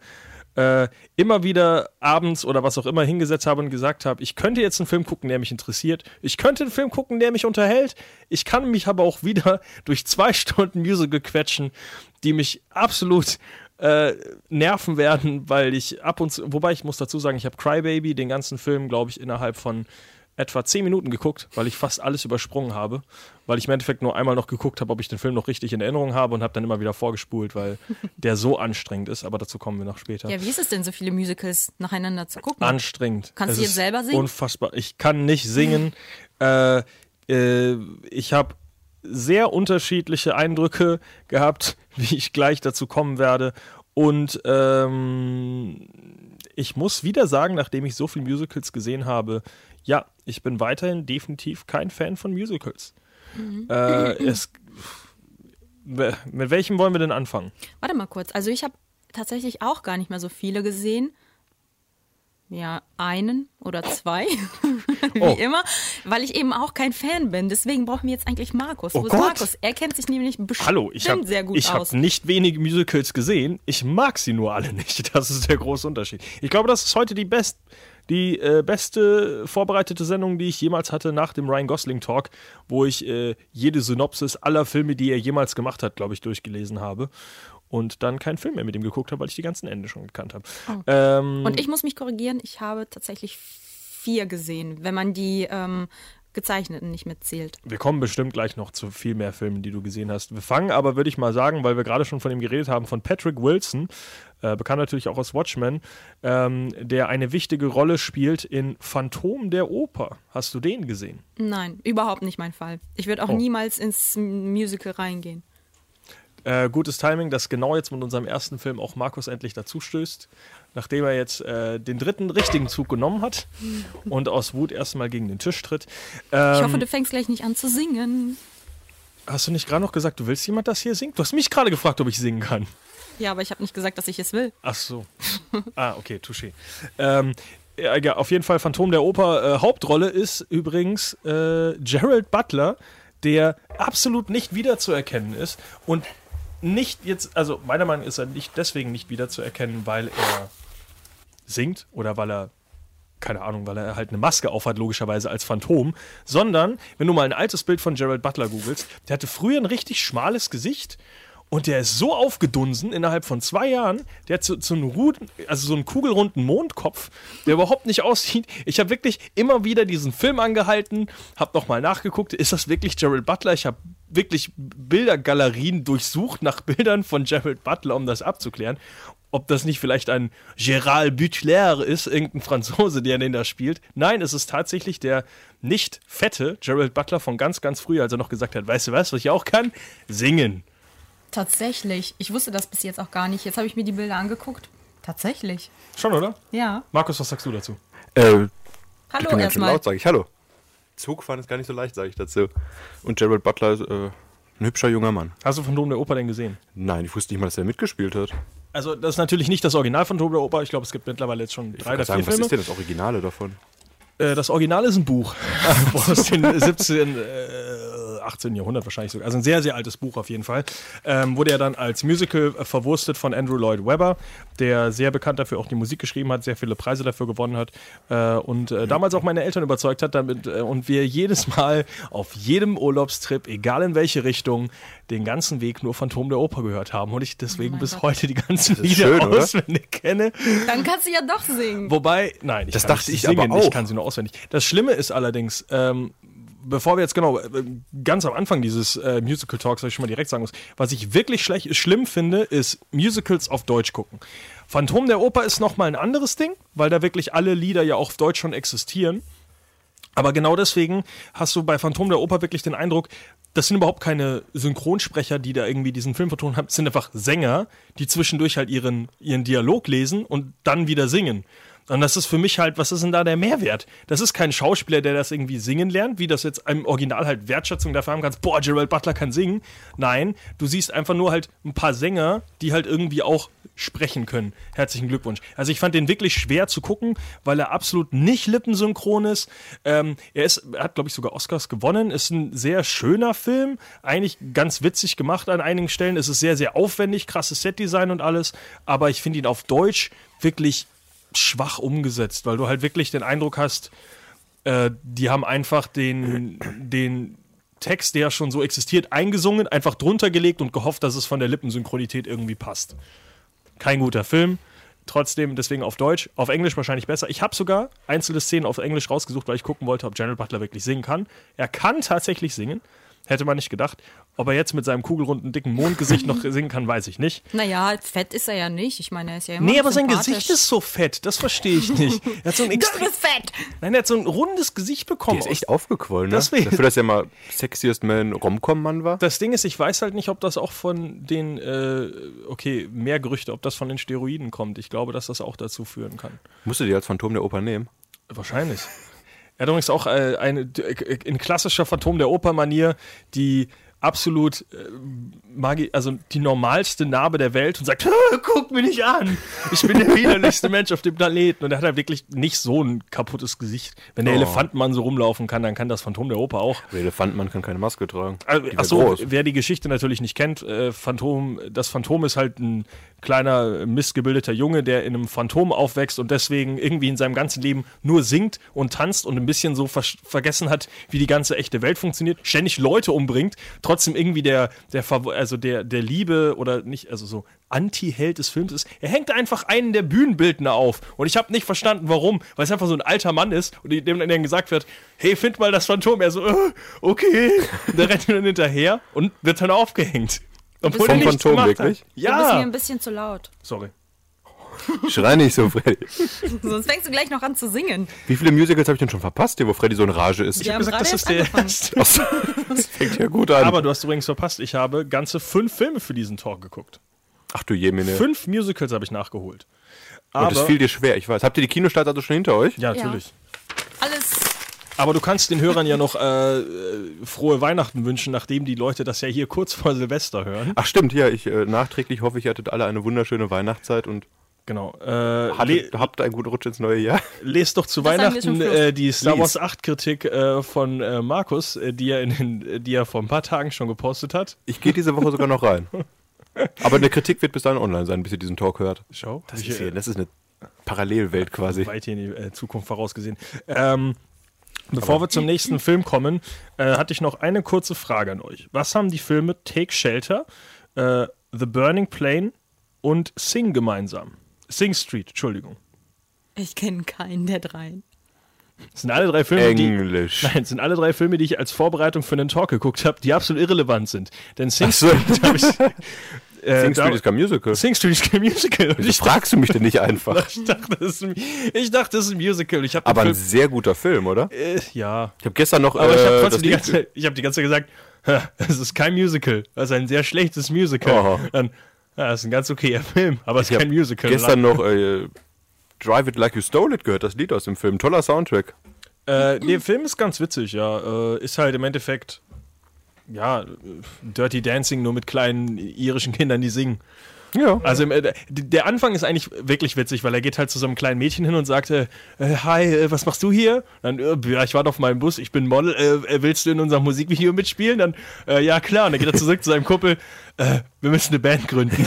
äh, immer wieder abends oder was auch immer hingesetzt habe und gesagt habe, ich könnte jetzt einen Film gucken, der mich interessiert. Ich könnte einen Film gucken, der mich unterhält. Ich kann mich aber auch wieder durch zwei Stunden Musical quetschen, die mich absolut äh, nerven werden, weil ich ab und zu, wobei ich muss dazu sagen, ich habe Crybaby, den ganzen Film, glaube ich, innerhalb von etwa 10 Minuten geguckt, weil ich fast alles übersprungen habe, weil ich im Endeffekt nur einmal noch geguckt habe, ob ich den Film noch richtig in Erinnerung habe und habe dann immer wieder vorgespult, weil der so anstrengend ist, aber dazu kommen wir noch später. ja, wie ist es denn, so viele Musicals nacheinander zu gucken? Anstrengend. Kannst Es du jetzt selber singen? Unfassbar. Ich kann nicht singen. äh, äh, ich habe sehr unterschiedliche Eindrücke gehabt, wie ich gleich dazu kommen werde. Und ähm, ich muss wieder sagen, nachdem ich so viele Musicals gesehen habe, ja, ich bin weiterhin definitiv kein Fan von Musicals. Mhm. Äh, es, mit welchem wollen wir denn anfangen? Warte mal kurz. Also ich habe tatsächlich auch gar nicht mehr so viele gesehen. Ja, einen oder zwei, wie Oh. immer, weil ich eben auch kein Fan bin. Deswegen brauchen wir jetzt eigentlich Markus. Oh Wo ist Gott. Markus? Er kennt sich nämlich bestimmt Hallo, ich habe sehr gut ich aus. hab nicht wenige Musicals gesehen. Ich mag sie nur alle nicht. Das ist der große Unterschied. Ich glaube, das ist heute die, best, die äh, beste vorbereitete Sendung, die ich jemals hatte nach dem Ryan Gosling Talk, wo ich äh, jede Synopsis aller Filme, die er jemals gemacht hat, glaube ich, durchgelesen habe. Und dann keinen Film mehr mit ihm geguckt habe, weil ich die ganzen Ende schon gekannt habe. Ähm, Und ich muss mich korrigieren, ich habe tatsächlich vier gesehen, wenn man die ähm, gezeichneten nicht mitzählt. Wir kommen bestimmt gleich noch zu viel mehr Filmen, die du gesehen hast. Wir fangen aber, würde ich mal sagen, weil wir gerade schon von ihm geredet haben, von Patrick Wilson, äh, bekannt natürlich auch aus Watchmen, ähm, der eine wichtige Rolle spielt in Phantom der Oper. Hast du den gesehen? Nein, überhaupt nicht mein Fall. Ich würde auch Oh. niemals ins Musical reingehen. Äh, gutes Timing, dass genau jetzt mit unserem ersten Film auch Markus endlich dazu stößt, nachdem er jetzt äh, den dritten richtigen Zug genommen hat und aus Wut erstmal gegen den Tisch tritt. Ähm, Ich hoffe, du fängst gleich nicht an zu singen. hast du nicht gerade noch gesagt, du willst jemand, das hier singt? Du hast mich gerade gefragt, ob ich singen kann. Ja, aber ich habe nicht gesagt, dass ich es will. Ach so. Ah, okay, touché. Ähm, ja, ja, auf jeden Fall Phantom der Oper. Äh, Hauptrolle ist übrigens äh, Gerald Butler, der absolut nicht wiederzuerkennen ist und nicht jetzt, also meiner Meinung nach ist er nicht deswegen nicht wiederzuerkennen, weil er singt oder weil er keine Ahnung, weil er halt eine Maske aufhat, logischerweise als Phantom, sondern wenn du mal ein altes Bild von Gerald Butler googelst, der hatte früher ein richtig schmales Gesicht und der ist so aufgedunsen innerhalb von zwei Jahren, der hat so, so einen Ruden, also so einen kugelrunden Mondkopf, der überhaupt nicht aussieht. Ich habe wirklich immer wieder diesen Film angehalten, habe nochmal nachgeguckt, ist das wirklich Gerald Butler? Ich habe wirklich Bildergalerien durchsucht nach Bildern von Gerald Butler, um das abzuklären. Ob das nicht vielleicht ein Gérald Butler ist, irgendein Franzose, der den da spielt. Nein, es ist tatsächlich der nicht fette Gerald Butler von ganz, ganz früh, als er noch gesagt hat, weißt du was, was ich auch kann? Singen. Tatsächlich. Ich wusste das bis jetzt auch gar nicht. Jetzt habe ich mir die Bilder angeguckt. Tatsächlich. Schon, oder? Ja. Markus, was sagst du dazu? Äh, ich Hallo bin ganz schön erstmal. laut, sage ich. Hallo. Zugfahren ist gar nicht so leicht, sage ich dazu. Und Gerald Butler ist äh, ein hübscher junger Mann. Hast du Phantom der Oper denn gesehen? Nein, ich wusste nicht mal, dass er mitgespielt hat. Also, das ist natürlich nicht das Original von Phantom der Oper. Ich glaube, es gibt mittlerweile jetzt schon Ich drei oder sagen, vier was Filme. ist denn das Originale davon? Äh, das Original ist ein Buch aus dem 17, äh, 18. Jahrhundert wahrscheinlich sogar. Also ein sehr, sehr altes Buch auf jeden Fall. Ähm, wurde er dann als Musical äh, verwurstet von Andrew Lloyd Webber, der sehr bekannt dafür auch die Musik geschrieben hat, sehr viele Preise dafür gewonnen hat äh, und äh, damals auch meine Eltern überzeugt hat damit äh, und wir jedes Mal auf jedem Urlaubstrip, egal in welche Richtung, den ganzen Weg nur Phantom der Oper gehört haben und ich deswegen bis heute die ganzen ist Lieder schön, oder? auswendig kenne. Dann kannst du ja doch singen. Wobei, nein, ich Das kann dachte nicht ich singen, aber ich auch. kann sie nur auswendig. Das Schlimme ist allerdings, ähm, bevor wir jetzt genau äh, ganz am Anfang dieses äh, Musical Talks, was ich schon mal direkt sagen muss, was ich wirklich schlecht, schlimm finde, ist Musicals auf Deutsch gucken. Phantom der Oper ist nochmal ein anderes Ding, weil da wirklich alle Lieder ja auch auf Deutsch schon existieren. Aber genau deswegen hast du bei Phantom der Oper wirklich den Eindruck, das sind überhaupt keine Synchronsprecher, die da irgendwie diesen Film vertonen haben. Es sind einfach Sänger, die zwischendurch halt ihren, ihren Dialog lesen und dann wieder singen. Und das ist für mich halt, was ist denn da der Mehrwert? Das ist kein Schauspieler, der das irgendwie singen lernt, wie das jetzt im Original halt Wertschätzung dafür haben kannst, boah, Gerald Butler kann singen. Nein, du siehst einfach nur halt ein paar Sänger, die halt irgendwie auch sprechen können. Herzlichen Glückwunsch. Also ich fand den wirklich schwer zu gucken, weil er absolut nicht lippensynchron ist. Ähm, er, ist, er hat, glaube ich, sogar Oscars gewonnen. Ist ein sehr schöner Film. Eigentlich ganz witzig gemacht an einigen Stellen. Es ist sehr, sehr aufwendig, krasses Setdesign und alles. Aber ich finde ihn auf Deutsch wirklich schwach umgesetzt, weil du halt wirklich den Eindruck hast, äh, die haben einfach den, den Text, der ja schon so existiert, eingesungen, einfach drunter gelegt und gehofft, dass es von der Lippensynchronität irgendwie passt. Kein guter Film. Trotzdem, deswegen auf Deutsch, auf Englisch wahrscheinlich besser. Ich habe sogar einzelne Szenen auf Englisch rausgesucht, weil ich gucken wollte, ob General Butler wirklich singen kann. Er kann tatsächlich singen, hätte man nicht gedacht. Ob er jetzt mit seinem kugelrunden, dicken Mondgesicht noch singen kann, weiß ich nicht. Naja, fett ist er ja nicht. Ich meine, er ist ja immer Nee, aber sein. Gesicht ist so fett, das verstehe ich nicht. Er hat so ein Du bist fett! Nein, er hat so ein rundes Gesicht bekommen. Der ist echt aufgequollen, ne? Deswegen- Dafür, dass er mal Sexiest Man Romcom-Mann war. Das Ding ist, ich weiß halt nicht, ob das auch von den, äh, okay, mehr Gerüchte, ob das von den Steroiden kommt. Ich glaube, dass das auch dazu führen kann. Musst du die als Phantom der Oper nehmen? Wahrscheinlich. Er hat übrigens auch äh, eine, äh, in klassischer Phantom der Oper-Manier die absolut äh, also die normalste Narbe der Welt und sagt, "Ah, guck mich nicht an, ich bin der widerlichste Mensch auf dem Planeten. Und er hat halt wirklich nicht so ein kaputtes Gesicht. Wenn der Oh. Elefantenmann so rumlaufen kann, dann kann das Phantom der Oper auch. Der Elefantmann kann keine Maske tragen. Also, Die wär ach so, groß. wer die Geschichte natürlich nicht kennt, äh, Phantom, das Phantom ist halt ein kleiner, missgebildeter Junge, der in einem Phantom aufwächst und deswegen irgendwie in seinem ganzen Leben nur singt und tanzt und ein bisschen so ver vergessen hat, wie die ganze echte Welt funktioniert, ständig Leute umbringt, trotzdem irgendwie der, der, also der, der Liebe oder nicht, also so Anti-Held des Films ist. Er hängt einfach einen der Bühnenbildner auf und ich habe nicht verstanden, warum, weil es einfach so ein alter Mann ist und dem dann gesagt wird, hey, find mal das Phantom. Er so, äh, okay. Und der rennt dann hinterher und wird dann aufgehängt. Obwohl Vom Phantom, wirklich? Hat. Du bist mir Ja. ein bisschen zu laut. Sorry. Schrei nicht so, Freddy. Sonst fängst du gleich noch an zu singen. Wie viele Musicals habe ich denn schon verpasst, hier, wo Freddy so in Rage ist? Ich habe gesagt, das ist der angefangen. erste. Das fängt ja gut an. Aber du hast übrigens verpasst, ich habe ganze fünf Filme für diesen Talk geguckt. Ach du Jemine. Fünf Musicals habe ich nachgeholt. Und Aber, das fiel dir schwer, ich weiß. Habt ihr die Kinostarts also schon hinter euch? ja, natürlich. Alles. Aber du kannst den Hörern ja noch äh, äh, frohe Weihnachten wünschen, nachdem die Leute das ja hier kurz vor Silvester hören. Ach stimmt, ja, ich äh, nachträglich hoffe, ich hattet alle eine wunderschöne Weihnachtszeit und Genau. Äh, hattet, le habt einen guten Rutsch ins neue Jahr. lest doch zu Das Weihnachten äh, die Star. Wars 8 Kritik äh, von äh, Markus, äh, die, er in den, die er vor ein paar Tagen schon gepostet hat. Ich gehe diese Woche sogar noch rein. Aber eine Kritik wird bis dahin online sein, bis ihr diesen Talk hört. Schau, Das ich, ist, hier, äh, das ist eine Parallelwelt quasi. weit hier in die äh, Zukunft vorausgesehen. Ähm, bevor wir zum nächsten Film kommen, äh, hatte ich noch eine kurze Frage an euch. Was haben die Filme Take Shelter, äh, The Burning Plane und Sing gemeinsam? Sing Street, Entschuldigung. Ich kenne keinen der dreien. Das sind alle drei Filme, die, Englisch. Nein, es sind alle drei Filme, die ich als Vorbereitung für einen Talk geguckt habe, die absolut irrelevant sind. Denn Sing so. Street habe ich. Äh, Sing da- Street ist kein Musical. Sing Street ist kein Musical. Und Wieso ich, fragst du mich denn nicht einfach? ich, dachte, das ist ein, ich dachte, das ist ein Musical. Ich habe Aber ein Film, sehr guter Film, oder? äh, ja. Ich habe gestern noch. Aber ich habe äh, trotzdem das die ganze, Zeit- ich habe die ganze Zeit gesagt, "Ha, es ist kein Musical. Das ist ein sehr schlechtes Musical. Aha. Dann, ja, das ist ein ganz okayer Film, aber es ist kein Musical. gestern noch äh, Drive It Like You Stole It gehört, das Lied aus dem Film. Toller Soundtrack. Äh, der Film ist ganz witzig, ja. Äh, ist halt im Endeffekt, ja, äh, Dirty Dancing nur mit kleinen irischen Kindern, die singen. Ja. Also im, äh, der Anfang ist eigentlich wirklich witzig, weil er geht halt zu so einem kleinen Mädchen hin und sagt, äh, äh, hi, äh, was machst du hier? Dann, äh, ja, ich warte auf meinem Bus, ich bin Model, äh, willst du in unserem Musikvideo mitspielen? Dann, äh, ja klar. Und dann geht er zurück zu seinem Kumpel, äh, wir müssen eine Band gründen.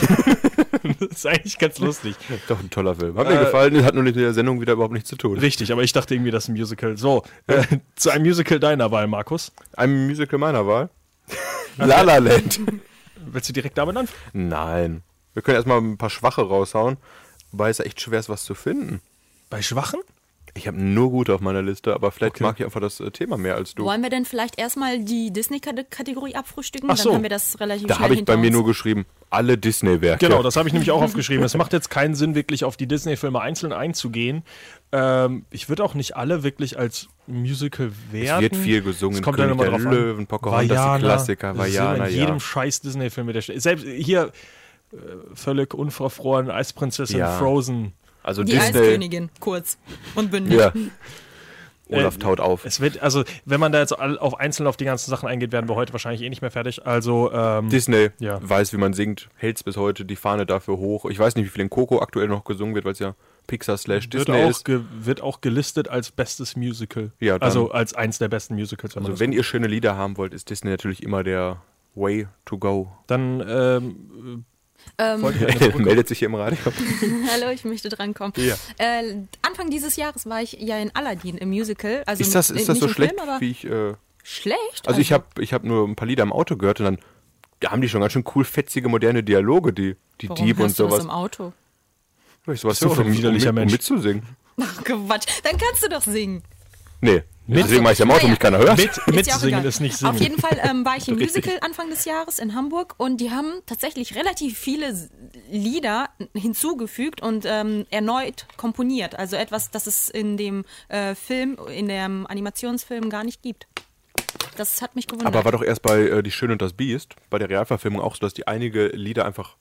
das ist eigentlich ganz lustig. Doch ein toller Film. Hat mir gefallen, hat nur mit der Sendung wieder überhaupt nichts zu tun. Richtig, aber ich dachte irgendwie, das ist ein Musical. So, äh, zu einem Musical deiner Wahl, Markus. Ein Musical meiner Wahl. La La Land. Willst du direkt damit anfangen? Nein. Wir können erstmal ein paar Schwache raushauen. Wobei es echt schwer ist, was zu finden. Bei Schwachen? Ich habe nur gute auf meiner Liste, aber vielleicht Okay. mag ich einfach das äh, Thema mehr als du. Wollen wir denn vielleicht erstmal die Disney-Kategorie abfrühstücken? Ach so. Dann haben wir das relativ Da habe ich bei hinter mir uns. nur geschrieben, alle Disney-Werke. Genau, das habe ich nämlich auch aufgeschrieben. Es macht jetzt keinen Sinn, wirklich auf die Disney-Filme einzeln einzugehen. Ähm, ich würde auch nicht alle wirklich als Musical werten. wird viel gesungen, Es kommt dann König immer der drauf an. Löwen, Pocahontas, die Vajana, Klassiker, das ist Vajana, immer in ja. jedem scheiß Disney-Film mit der Stimme. Selbst hier völlig unverfroren, Eisprinzessin, Ja. Frozen. Also Die Disney. Eiskönigin, kurz und bündig. Ja. Olaf Äh, taut auf. Es wird, also, wenn man da jetzt all- auf einzeln auf die ganzen Sachen eingeht, werden wir heute wahrscheinlich eh nicht mehr fertig. Also, ähm, Disney Ja. weiß, wie man singt, hält bis heute die Fahne dafür hoch. Ich weiß nicht, wie viel in Coco aktuell noch gesungen wird, weil es ja Pixar slash wird Disney auch, ist. ge, wird auch gelistet als bestes Musical. Ja, dann- also als eins der besten Musicals. Wenn Also wenn ihr schöne Lieder haben wollt, ist Disney natürlich immer der Way to go. Dann ähm, Ähm, Meldet sich hier im Radio. Hallo, ich möchte drankommen. Ja. Äh, Anfang dieses Jahres war ich ja in Aladdin im Musical. Also Ist das, ist das so schlecht, Film, wie ich... Äh, schlecht? also ich habe ich hab nur ein paar Lieder im Auto gehört und dann da haben die schon ganz schön cool fetzige, moderne Dialoge, die, die Warum Dieb und hörst du das sowas. im Auto? Weil ich sowas Bist du für ein widerlicher um, Mensch? um mitzusingen. Ach Quatsch, dann kannst du doch singen. Nee, Mit- deswegen mache ich im Auto, Naja. mich keiner hört. mit, ja mitsingen ist nicht singen. Auf jeden Fall ähm, war ich im. Musical Anfang des Jahres in Hamburg und die haben tatsächlich relativ viele Lieder hinzugefügt und ähm, erneut komponiert. Also etwas, das es in dem äh, Film, in dem Animationsfilm gar nicht gibt. Das hat mich gewundert. Aber war doch erst bei äh, Die Schöne und das Biest, bei der Realverfilmung auch so, dass die einige Lieder einfach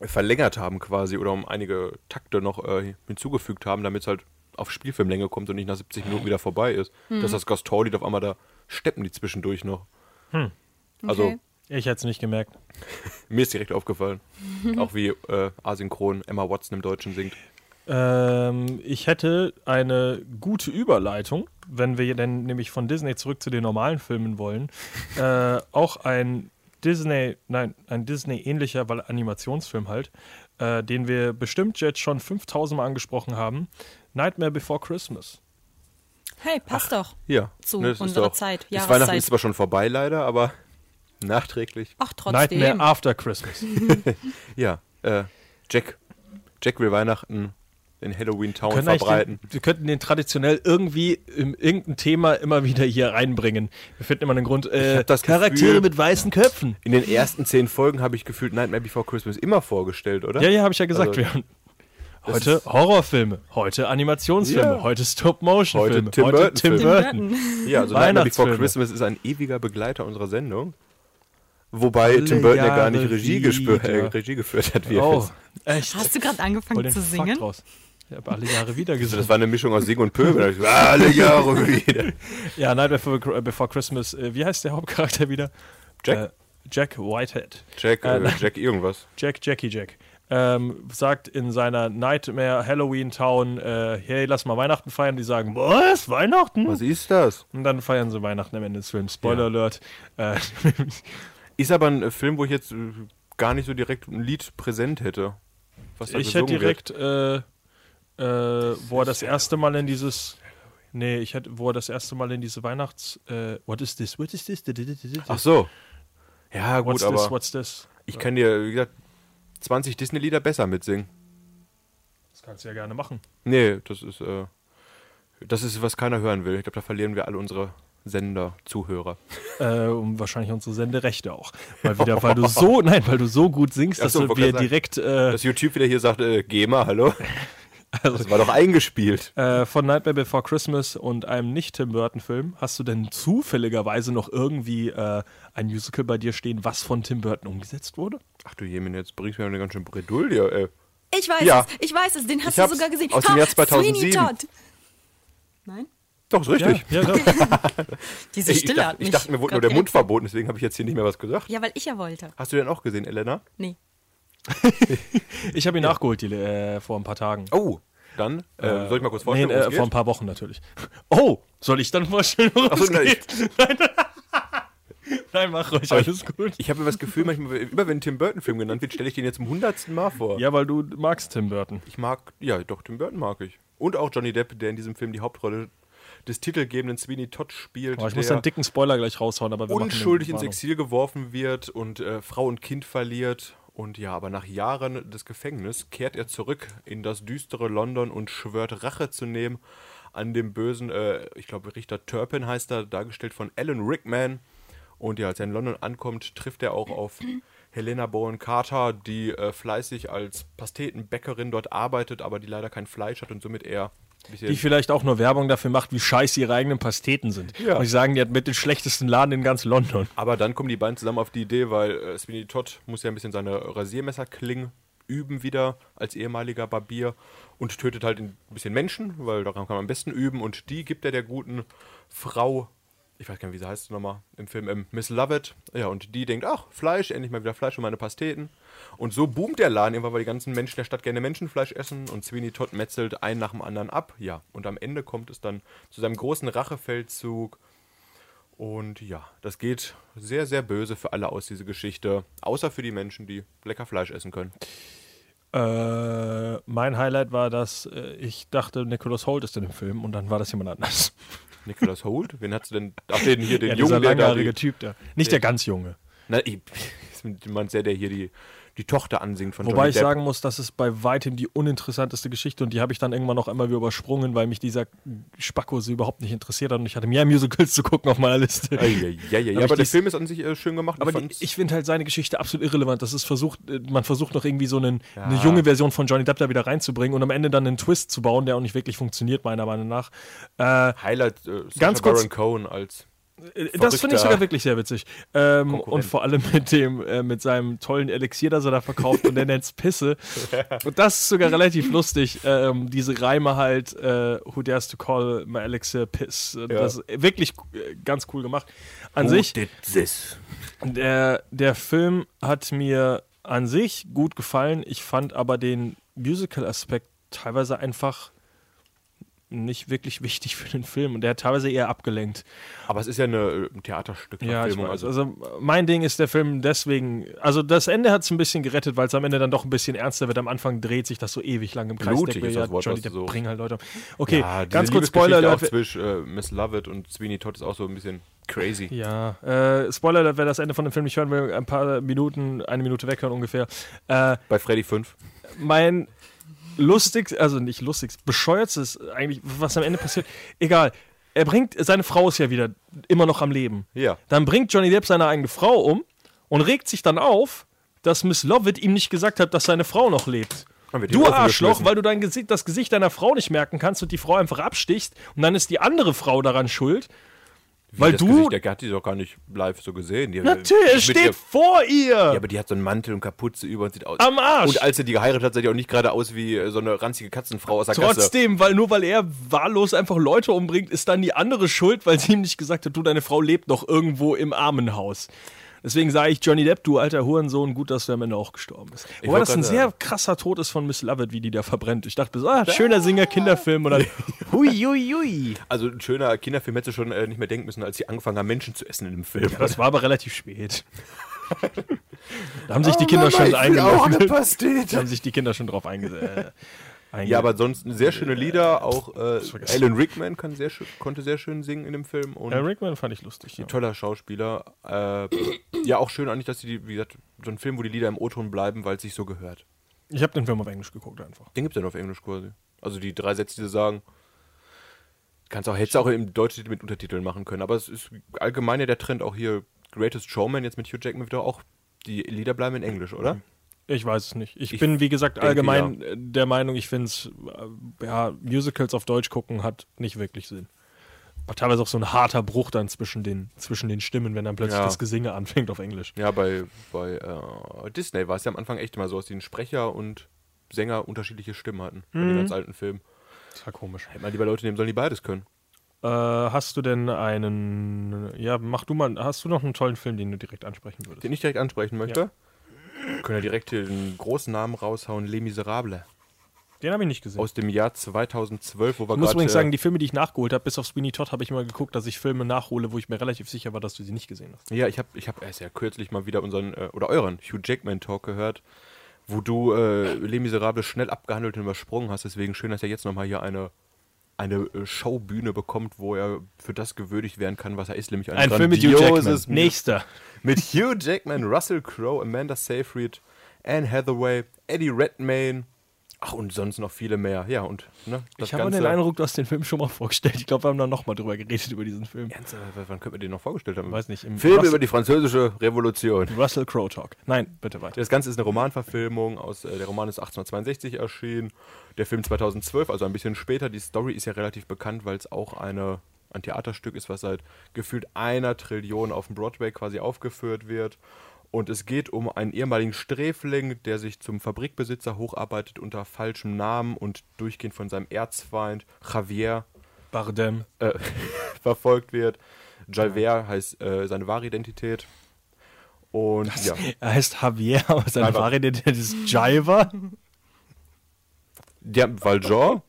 verlängert haben quasi oder um einige Takte noch äh, hinzugefügt haben, damit es halt auf Spielfilmlänge kommt und nicht nach 70 Minuten wieder vorbei ist. Hm. Dass das Gaston-Lied auf einmal da steppen die zwischendurch noch. Also Okay. ich hätte es nicht gemerkt. mir ist direkt aufgefallen. auch wie äh, asynchron Emma Watson im Deutschen singt. Ähm, ich hätte eine gute Überleitung, wenn wir denn nämlich von Disney zurück zu den normalen Filmen wollen. äh, auch ein Disney, nein, ein Disney-ähnlicher, weil Animationsfilm halt, äh, den wir bestimmt jetzt schon 5000 Mal angesprochen haben. Nightmare Before Christmas. Hey, passt doch. Ja. Zu ne, unserer doch- Zeit, Das. Weihnachten ist zwar schon vorbei leider, aber nachträglich. Ach, trotzdem. Nightmare After Christmas. Ja, äh, Jack. Jack will Weihnachten in Halloween Town eigentlich verbreiten. Den, wir könnten den traditionell irgendwie in irgendein Thema immer wieder hier reinbringen. Wir finden immer einen Grund. Äh, Charaktere Gefühl- mit weißen Köpfen. In den ersten zehn Folgen habe ich gefühlt Nightmare Before Christmas immer vorgestellt, oder? Ja, ja, habe ich ja gesagt. Also, wir haben heute Horrorfilme, heute Animationsfilme, Ja. heute Stop-Motion-Filme, Heute Tim heute Burton Tim. Burton. Ja, also Nightmare Before. Christmas ist ein ewiger Begleiter unserer Sendung. Wobei Alle Tim Burton ja gar nicht Jahre Regie, gespür, äh. Regie geführt hat, wie er Oh, fest. echt? Hast du gerade angefangen zu singen? draus. Ich habe alle Jahre wieder Also gesungen. das war eine Mischung aus Sing und Pöbel. So, Alle Jahre wieder. Ja, Nightmare Before, Before Christmas. Äh, wie heißt der Hauptcharakter wieder? Jack? Äh, Jack Whitehead. Jack, Äh, äh. Jack irgendwas. Jack, Jackie Jack. Ähm, sagt in seiner Nightmare Halloween Town, äh, hey, lass mal Weihnachten feiern. Die sagen, was? Weihnachten? Was ist das? Und dann feiern sie Weihnachten am Ende des Films. Spoiler Ja. Alert. Äh, Ist aber ein äh, Film, wo ich jetzt äh, gar nicht so direkt ein Lied präsent hätte. Was ich hätte direkt, äh, äh, wo er das erste Mal in dieses. Nee, ich hätte, wo er das erste Mal in diese Weihnachts. Äh, what is this? What is this? Ach so. Ja, gut, What's aber this? What's this? ich kann dir, wie gesagt, 20 Disney-Lieder besser mitsingen. Das kannst du ja gerne machen. Nee, das ist, äh, das ist, was keiner hören will. Ich glaube, da verlieren wir alle unsere Sender, Zuhörer. Äh, und wahrscheinlich unsere Senderechte auch. Mal wieder, weil du so, nein, weil du so gut singst, dass so, du wollte wir direkt äh, Dass YouTube wieder hier sagt, äh, geh mal, hallo. Das war doch eingespielt. äh, von Nightmare Before Christmas und einem nicht Tim Burton Film, hast du denn zufälligerweise noch irgendwie äh, ein Musical bei dir stehen, was von Tim Burton umgesetzt wurde? Ach du Jemin, jetzt bringst du mir eine ganz schön Bredouille. Äh. Ich weiß Ja. es, ich weiß es, den hast Ich du sogar gesehen. aus dem Jahr 2007. Sweeney Todd. Nein? Doch, ist richtig. Ja, ja, doch. Diese Ich, Stille dachte, hat mich ich dachte, mir wurde nur der Mund verboten, deswegen habe ich jetzt hier nicht mehr was gesagt. Ja, weil ich ja wollte. Hast du den auch gesehen, Elena? Nee. Ich habe ihn nachgeholt die, äh, vor ein paar Tagen. Oh, dann äh, soll ich mal kurz vorstellen, nee, äh, vor ein paar Wochen natürlich. Oh, soll ich dann vorstellen, worum Ach so, es nein, geht? Nein, mach ruhig, Aber alles gut. Ich habe das Gefühl, manchmal, immer wenn ein Tim Burton-Film genannt wird, stelle ich den jetzt zum hundertsten Mal vor. Ja, weil du magst Tim Burton. Ich mag, ja, doch, Tim Burton mag ich. Und auch Johnny Depp, der in diesem Film die Hauptrolle des titelgebenden Sweeney Todd spielt, Oh, ich muss einen dicken Spoiler gleich raushauen, aber wir unschuldig ins. Exil geworfen wird und äh, Frau und Kind verliert Und ja, aber nach Jahren des Gefängnisses kehrt er zurück in das düstere London und schwört Rache zu nehmen an dem bösen, äh, ich glaube Richter Turpin heißt er, dargestellt von Alan Rickman. Und ja, als er in London ankommt, trifft er auch auf Helena Bowen Carter, die äh, fleißig als Pastetenbäckerin dort arbeitet, aber die leider kein Fleisch hat und somit eher Die vielleicht auch nur Werbung dafür macht, wie scheiße ihre eigenen Pasteten sind. Ja. Und ich sagen, die hat mit den schlechtesten Laden in ganz London. Aber dann kommen die beiden zusammen auf die Idee, weil äh, Sweeney Todd muss ja ein bisschen seine Rasiermesserklingen üben wieder als ehemaliger Barbier und tötet halt ein bisschen Menschen, weil daran kann man am besten üben und die gibt er der guten Frau, ich weiß gar nicht, wie sie heißt nochmal im Film, ähm, Miss Lovett. Ja, und die denkt, ach, Fleisch, endlich mal wieder Fleisch und meine Pasteten. Und so boomt der Laden irgendwann, weil die ganzen Menschen der Stadt gerne Menschenfleisch essen und Sweeney Todd metzelt einen nach dem anderen ab. Ja, und am Ende kommt es dann zu seinem großen Rachefeldzug und ja, das geht sehr, sehr böse für alle aus, diese Geschichte. Außer für die Menschen, die lecker Fleisch essen können. Äh, mein Highlight war, dass äh, ich dachte, Nicholas Holt ist in dem Film und dann war das jemand anders. Nicholas Holt? Wen hast du denn? Ach, den hier, den ja, dieser Jungen, der da. langhaarige Typ da. Nicht der ganz junge. na, ich, jemand der, der hier die, die Tochter ansingt von Wobei Johnny ich Depp. sagen muss, das ist bei weitem die uninteressanteste Geschichte und die habe ich dann irgendwann noch einmal wieder übersprungen, weil mich dieser Spacko so überhaupt nicht interessiert hat und ich hatte mehr Musicals zu gucken auf meiner Liste. Ja, ja, ja, Aber aber ich der Film ist an sich äh, schön gemacht. Aber fand's- ich finde halt seine Geschichte absolut irrelevant. Das ist versucht, äh, man versucht noch irgendwie so einen, Ja. eine junge Version von Johnny Depp da wieder reinzubringen und am Ende dann einen Twist zu bauen, der auch nicht wirklich funktioniert, meiner Meinung nach. Äh, Highlight äh, Sacha Ganz kurz- Baron Cohen als Das finde ich sogar wirklich sehr witzig. Ähm, und vor allem mit dem, äh, mit seinem tollen Elixier, das er da verkauft und der nennt's Pisse. Und das ist sogar relativ lustig. Ähm, diese Reime halt, äh, who dares to call my Elixir Piss. Äh, Das ist wirklich äh, ganz cool gemacht. An sich, did this? der, der Film hat mir an sich gut gefallen. Ich fand aber den Musical-Aspekt teilweise einfach nicht wirklich wichtig für den Film und der hat teilweise eher abgelenkt. Aber es ist ja eine äh, Theaterstück. Ja, Verfilmung, weiß. Also mein Ding ist der Film deswegen, also das Ende hat es ein bisschen gerettet, weil es am Ende dann doch ein bisschen ernster wird. Am Anfang dreht sich das so ewig lang im Kreis. Blutig ist das Wort, Johnny was so- bringen halt Leute. Okay, ja, ganz kurz Spoiler Spoiler auch Alert. zwischen äh, Miss Lovett und Sweeney Todd ist auch so ein bisschen crazy. Ja, äh, Spoiler Alert, wer das Ende von dem Film nicht hören will, ein paar Minuten, eine Minute weghören ungefähr. Äh, Bei Freddy 5. mein lustig, also nicht lustig, bescheuertes eigentlich, was am Ende passiert, egal. Er bringt, seine Frau ist ja wieder immer noch am Leben. Ja. Dann bringt Johnny Depp seine eigene Frau um und regt sich dann auf, dass Miss Lovett ihm nicht gesagt hat, dass seine Frau noch lebt. Du Arschloch, weil du dein Gesicht, das Gesicht deiner Frau nicht merken kannst und die Frau einfach abstichst und dann ist die andere Frau daran schuld. Wie, weil du- Gesicht, der hat die doch gar nicht live so gesehen. Die, Natürlich, er steht ihr- vor ihr. Ja, aber die hat so einen Mantel und Kapuze über und sieht aus. Am Arsch. Und als er die geheiratet hat, sah die auch nicht gerade aus wie äh, so eine ranzige Katzenfrau aus der Gasse. Trotzdem, weil nur weil er wahllos einfach Leute umbringt, ist dann die andere schuld, weil sie ihm nicht gesagt hat, du, deine Frau lebt noch irgendwo im Armenhaus. Deswegen sage ich, Johnny Depp, du alter Hurensohn, gut, dass du am Ende auch gestorben bist. Wobei das ein sehr krasser Tod ist von Miss Lovett, wie die da verbrennt. Ich dachte, so, ah, schöner Singer-Kinderfilm und dann hui, hui, hui. Also ein schöner Kinderfilm hätte schon äh, nicht mehr denken müssen, als sie angefangen haben, Menschen zu essen in dem Film. Das war aber relativ spät. da haben sich die Kinder schon eingeloggt. Da haben sich die Kinder schon drauf einge einge Ja, aber sonst sehr schöne Lieder. Auch äh, Alan Rickman sehr konnte sehr schön singen in dem Film. Und Äh, Rickman fand ich lustig. Ja. toller Schauspieler. Äh, ja, auch schön eigentlich, dass sie, die, wie gesagt, so ein Film, wo die Lieder im O-Ton bleiben, weil es sich so gehört. Ich habe den Film auf Englisch geguckt einfach. Den gibt es ja nur auf Englisch quasi. Also die drei Sätze, die sie sagen. Kannst auch, hättest du auch im Deutschen mit Untertiteln machen können. Aber es ist allgemein ja der Trend auch hier Greatest Showman jetzt mit Hugh Jackman wieder auch. Die Lieder bleiben in Englisch, oder? Ich weiß es nicht. Ich, Ich bin, wie gesagt, allgemein äh, der Meinung, ich finde es, äh, ja, Musicals auf Deutsch gucken hat nicht wirklich Sinn. War teilweise auch so ein harter Bruch dann zwischen den, zwischen den Stimmen, wenn dann plötzlich Ja. das Gesinge anfängt auf Englisch. Ja, bei, bei äh, Disney war es ja am Anfang echt immer so, dass die einen Sprecher und Sänger unterschiedliche Stimmen hatten. Bei Mhm. den ganz alten Filmen. Das war komisch. Hätte man lieber Leute nehmen sollen, die beides können. Äh, hast du denn einen, ja, mach du mal, hast du noch einen tollen Film, den du direkt ansprechen würdest? Den ich direkt ansprechen möchte. Können wir direkt hier den großen Namen raushauen: Les Miserables. Den habe ich nicht gesehen. Aus dem Jahr 2012, wo wir ich muss gerade, übrigens äh, sagen, die Filme, die ich nachgeholt habe, bis auf Sweeney Todd, habe ich immer geguckt, dass ich Filme nachhole, wo ich mir relativ sicher war, dass du sie nicht gesehen hast. Ja, ich habe ich hab erst ja kürzlich mal wieder unseren, äh, oder euren Hugh Jackman Talk gehört, wo du äh, Les Miserables schnell abgehandelt und übersprungen hast. Deswegen schön, dass er jetzt nochmal hier eine, eine äh, Showbühne bekommt, wo er für das gewürdigt werden kann, was er ist, nämlich ein, Ein Film mit Hugh Jackman. Nächster. Mit Hugh Jackman, Russell Crowe, Amanda Seyfried, Anne Hathaway, Eddie Redmayne, ach und sonst noch viele mehr. Ja, und ne, Ich habe den Eindruck, du hast den Film schon mal vorgestellt. Ich glaube, wir haben da nochmal drüber geredet, über diesen Film. Ernst, äh, wann könnten wir den noch vorgestellt haben? Weiß nicht, im Film Russell- über die französische Revolution. Russell Crowe Talk. Nein, bitte weiter. Das Ganze ist eine Romanverfilmung. Aus, äh, der Roman ist 1862 erschienen. Der Film 2012, also ein bisschen später. Die Story ist ja relativ bekannt, weil es auch eine, ein Theaterstück ist, was seit gefühlt einer Trillion auf dem Broadway quasi aufgeführt wird. Und es geht um einen ehemaligen Sträfling, der sich zum Fabrikbesitzer hocharbeitet unter falschem Namen und durchgehend von seinem Erzfeind Javier Bardem. äh, verfolgt wird. Jalvert heißt äh, seine wahre Identität. Und ja. Er heißt Javier, aber seine Jiver. wahre Identität ist Jiver. Haben Valjean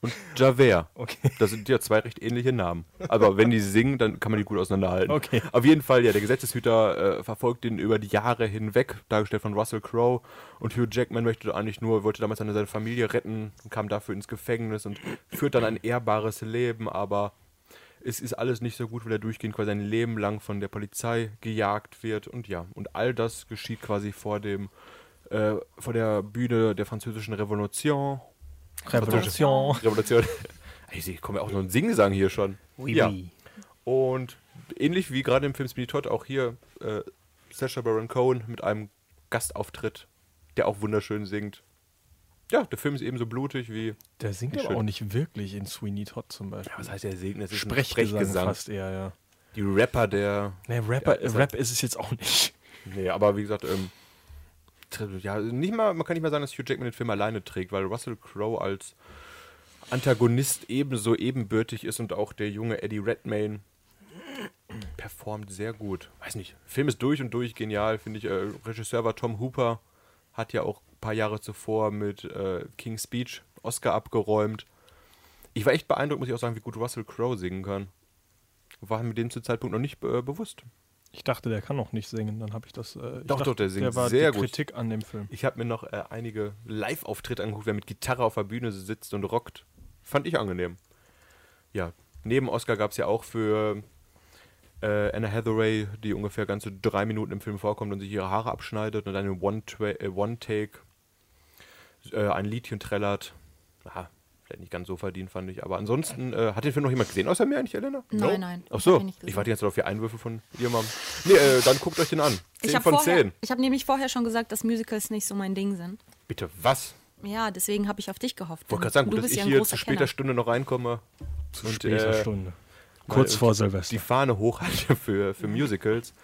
und Javert. Okay. Das sind ja zwei recht ähnliche Namen. Aber wenn die singen, dann kann man die gut auseinanderhalten. Okay. Auf jeden Fall, ja, der Gesetzeshüter äh, verfolgt ihn über die Jahre hinweg, dargestellt von Russell Crowe. Und Hugh Jackman möchte eigentlich nur, wollte damals seine, seine Familie retten und kam dafür ins Gefängnis und führt dann ein ehrbares Leben, aber es ist alles nicht so gut, weil er durchgehend quasi sein Leben lang von der Polizei gejagt wird. Und ja, und all das geschieht quasi vor dem äh, vor der Bühne der französischen Revolution. Revolution. Revolution. Ey, ich komme ja auch so ein Singsang hier schon. Oui, ja. oui. Und ähnlich wie gerade im Film Speedy Todd auch hier äh, Sacha Baron Cohen mit einem Gastauftritt, der auch wunderschön singt. Ja, der Film ist ebenso blutig wie. Der singt Wie aber schön. auch nicht wirklich in Sweeney Todd zum Beispiel. Was heißt er singt? Das ist ein Sprechgesang Sprechgesang. fast eher, ja. Die Rapper der. Nee, Rapper, Ja, ist Rap ist es jetzt auch nicht. Nee, aber wie gesagt, ähm, ja, nicht mal, man kann nicht mal sagen, dass Hugh Jackman den Film alleine trägt, weil Russell Crowe als Antagonist ebenso ebenbürtig ist und auch der junge Eddie Redmayne performt sehr gut. Weiß nicht, Film ist durch und durch genial, finde ich. Äh, Regisseur war Tom Hooper, hat ja auch ein paar Jahre zuvor mit äh, King's Speech Oscar abgeräumt. Ich war echt beeindruckt, muss ich auch sagen, wie gut Russell Crowe singen kann. War mir dem zu Zeitpunkt noch nicht äh, bewusst. Ich dachte, der kann noch nicht singen. Dann habe ich das. Äh, ich Doch, dachte, doch, der singt der war sehr die gut. Kritik an dem Film. Ich habe mir noch äh, einige Live-Auftritte angeguckt, wer mit Gitarre auf der Bühne sitzt und rockt. Fand ich angenehm. Ja, neben Oscar gab es ja auch für äh, Anna Hathaway, die ungefähr ganze drei Minuten im Film vorkommt und sich ihre Haare abschneidet und dann in äh, One-Take äh, ein Liedchen trällert. Aha, vielleicht nicht ganz so verdient, fand ich. Aber ansonsten, äh, hat den Film noch jemand gesehen außer mir eigentlich, Elena? Nein, nein, Ach so, gesehen. ich warte jetzt noch auf die Einwürfe von ihr Mom. Nee, äh, dann guckt euch den an. 10 Ich habe von vorher, 10. ich hab nämlich vorher schon gesagt, dass Musicals nicht so mein Ding sind. Bitte, was? Ja, deswegen habe ich auf dich gehofft. Ich wollte gerade sagen, du gut, dass bist ich hier zu später Kenner. Stunde noch reinkomme. Zu und, später äh, Stunde. Kurz vor die Silvester. Fahne hochhalte für, für Musicals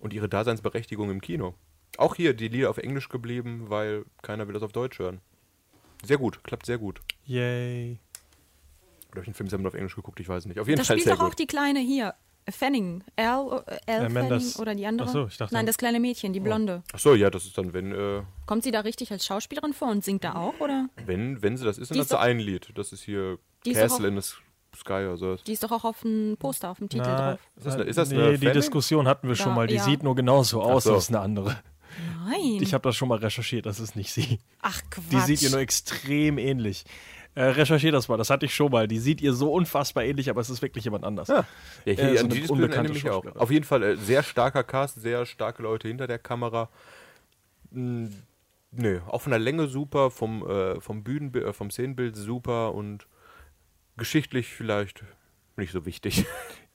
und ihre Daseinsberechtigung im Kino. Auch hier die Lieder auf Englisch geblieben, weil keiner will das auf Deutsch hören. Sehr gut, klappt sehr gut. Yay. Oder habe ich einen Film selber auf Englisch geguckt? Ich weiß nicht. Auf jeden Da Fall spielt sehr doch auch die Kleine hier. Fanning. Al, äh, Al Fanning oder die andere? Ach so, ich dachte- Nein, das kleine Mädchen, die Blonde. Achso, ja, das ist dann, wenn, äh, Kommt sie da richtig als Schauspielerin vor und singt da auch, oder? wenn, wenn sie das ist, dann Die hat ist sie ein Lied. Das ist hier Die ist doch Castle auch- in the Sky oder so. Die ist doch auch auf dem Poster, auf dem Titel Na, drauf. Ist das eine- ist das nee, eine die? Diskussion hatten wir schon Da, mal. Die ja. sieht nur genauso aus, so. das ist eine andere. Nein. Ich habe das schon mal recherchiert, das ist nicht sie. Ach, Quatsch. Die sieht ihr nur extrem ähnlich. Äh, recherchiert das mal, das hatte ich schon mal. Die sieht ihr so unfassbar ähnlich, aber es ist wirklich jemand anders. Ja, ja Äh, hier, so an eine die Diskussion unbekannte mich auch. Auf jeden Fall äh, sehr starker Cast, sehr starke Leute hinter der Kamera. Mm, Nö, auch von der Länge super, vom, äh, vom Bühnenbild, äh, vom Szenenbild super und geschichtlich vielleicht nicht so wichtig.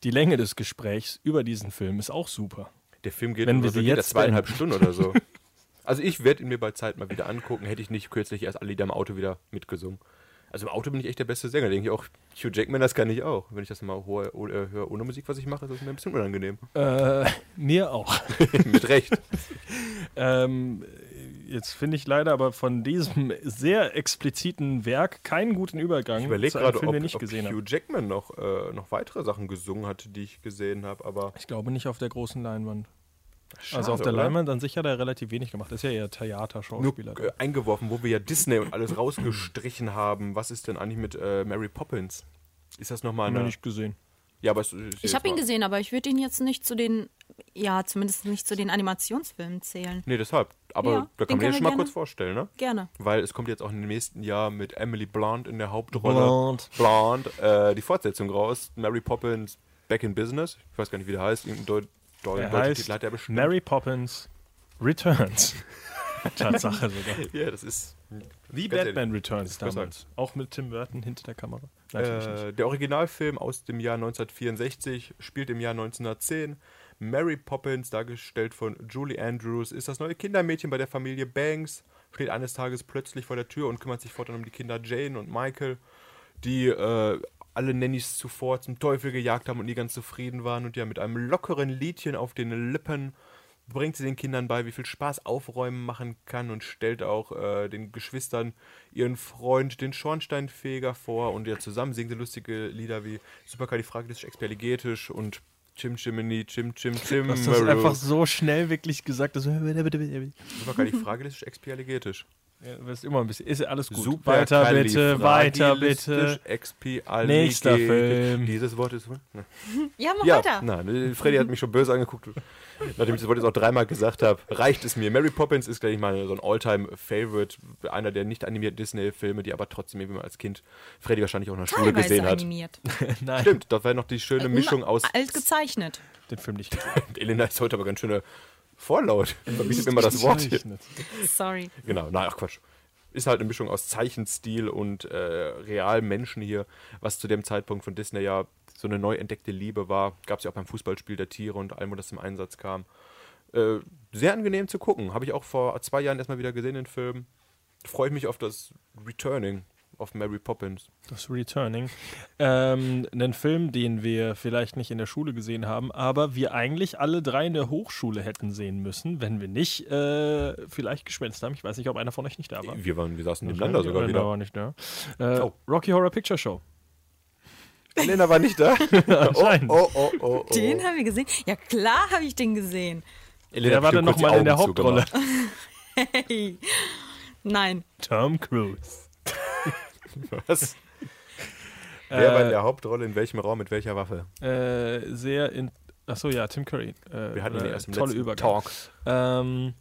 Die Länge des Gesprächs über diesen Film ist auch super. Der Film geht Wenn wir sie jetzt zweieinhalb. Stunden oder so. Also ich werde ihn mir bei Zeit mal wieder angucken. Hätte ich nicht kürzlich erst alle Lieder im Auto wieder mitgesungen. Also im Auto bin ich echt der beste Sänger. Denke ich auch, Hugh Jackman, das kann ich auch. Wenn ich das mal hohe- oh- äh, höre ohne Musik, was ich mache, ist das mir ein bisschen unangenehm. Äh, mir auch. Mit Recht. Ähm, jetzt finde ich leider aber von diesem sehr expliziten Werk keinen guten Übergang Ich überlege gerade, ob, ob gesehen Hugh habe. Jackman noch, äh, noch weitere Sachen gesungen hat, die ich gesehen habe, aber Ich glaube nicht auf der großen Leinwand. schade, also auf der oder? Leinwand dann sicher hat er relativ wenig gemacht. Das ist ja eher nur Theaterschauspieler. äh, eingeworfen, wo wir ja Disney und alles rausgestrichen haben. Was ist denn eigentlich mit äh, Mary Poppins? Ist das nochmal Haben eine... nicht gesehen. Ja, aber es, Ich jetzt habe ihn gesehen, aber ich würde ihn jetzt nicht zu den, ja, zumindest nicht zu den Animationsfilmen zählen. Nee, deshalb. Aber Ja, da den kann man den wir schon mal kurz vorstellen, ne? Gerne. Weil es kommt jetzt auch im nächsten Jahr mit Emily Blunt in der Hauptrolle. Blunt. Blunt, äh, die Fortsetzung raus. Mary Poppins Back in Business. Ich weiß gar nicht, wie der heißt. Irgendein Deu Deu Er deutscher heißt Titel hat er bestimmt. Mary Poppins Returns. Tatsache sogar. Ja, das ist. Wie Batman Returns besser. damals. Auch mit Tim Burton hinter der Kamera. Äh, der Originalfilm aus dem Jahr 1964 spielt im Jahr 1910. Mary Poppins, dargestellt von Julie Andrews, ist das neue Kindermädchen bei der Familie Banks, steht eines Tages plötzlich vor der Tür und kümmert sich fortan um die Kinder Jane und Michael, die äh, alle Nannies zuvor zum Teufel gejagt haben und nie ganz zufrieden waren und ja mit einem lockeren Liedchen auf den Lippen bringt sie den Kindern bei, wie viel Spaß Aufräumen machen kann und stellt auch äh, den Geschwistern ihren Freund, den Schornsteinfeger, vor und ja zusammen singen sie lustige Lieder wie Superkalifragilisticexpialigetisch und Chim Chimney, Chim Chim Chim. Das einfach so schnell wirklich gesagt. Dass, ja, du wirst immer ein bisschen. Ist alles gut. weiter bitte, weiter bitte. Expialigetisch. Nächster Film. Dieses Wort ist. Ne. Ja, mach Ja, weiter. nein, Freddy hat mich schon böse angeguckt. Nachdem ich das Wort jetzt auch dreimal gesagt habe, reicht es mir. Mary Poppins ist, glaube ich, mal so ein Alltime-Favorite. Einer der nicht animierten Disney-Filme, die aber trotzdem irgendwie mal als Kind Freddy wahrscheinlich auch in der Schule Teilweise gesehen hat. animiert. Nein, Stimmt, das wäre noch die schöne Mischung aus. Alt gezeichnet. den Film nicht. Elena ist heute aber ganz schöne Vorlaut. Vergisst immer das Wort hier. Sorry. Genau, na, ach Quatsch. Ist halt eine Mischung aus Zeichenstil und äh, realen Menschen hier, was zu dem Zeitpunkt von Disney ja so eine neu entdeckte Liebe war. Gab es ja auch beim Fußballspiel der Tiere und allem, wo das zum Einsatz kam. Äh, sehr angenehm zu gucken. Habe ich auch vor zwei Jahren erstmal wieder gesehen, den Film. Freue ich mich auf das Returning of Mary Poppins. Das Returning. Ähm, einen Film, den wir vielleicht nicht in der Schule gesehen haben, aber wir eigentlich alle drei in der Hochschule hätten sehen müssen, wenn wir nicht äh, vielleicht geschwänzt haben. Ich weiß nicht, ob einer von euch nicht da war. Wir, waren, wir saßen nebeneinander sogar Elena wieder. war nicht da. Äh, Oh. Rocky Horror Picture Show. Elena war nicht da. oh, oh, oh, oh, oh. Den haben wir gesehen? Ja, klar habe ich den gesehen. Elena Der war dann nochmal in der Hauptrolle. Hey. Nein. Tom Cruise. Was? Wer war in der Hauptrolle, in welchem Raum, mit welcher Waffe? äh, sehr in. Achso, ja, Tim Curry. Äh, Wir hatten ihn äh, erst im tolle letzten Übergang. Talk. Ähm,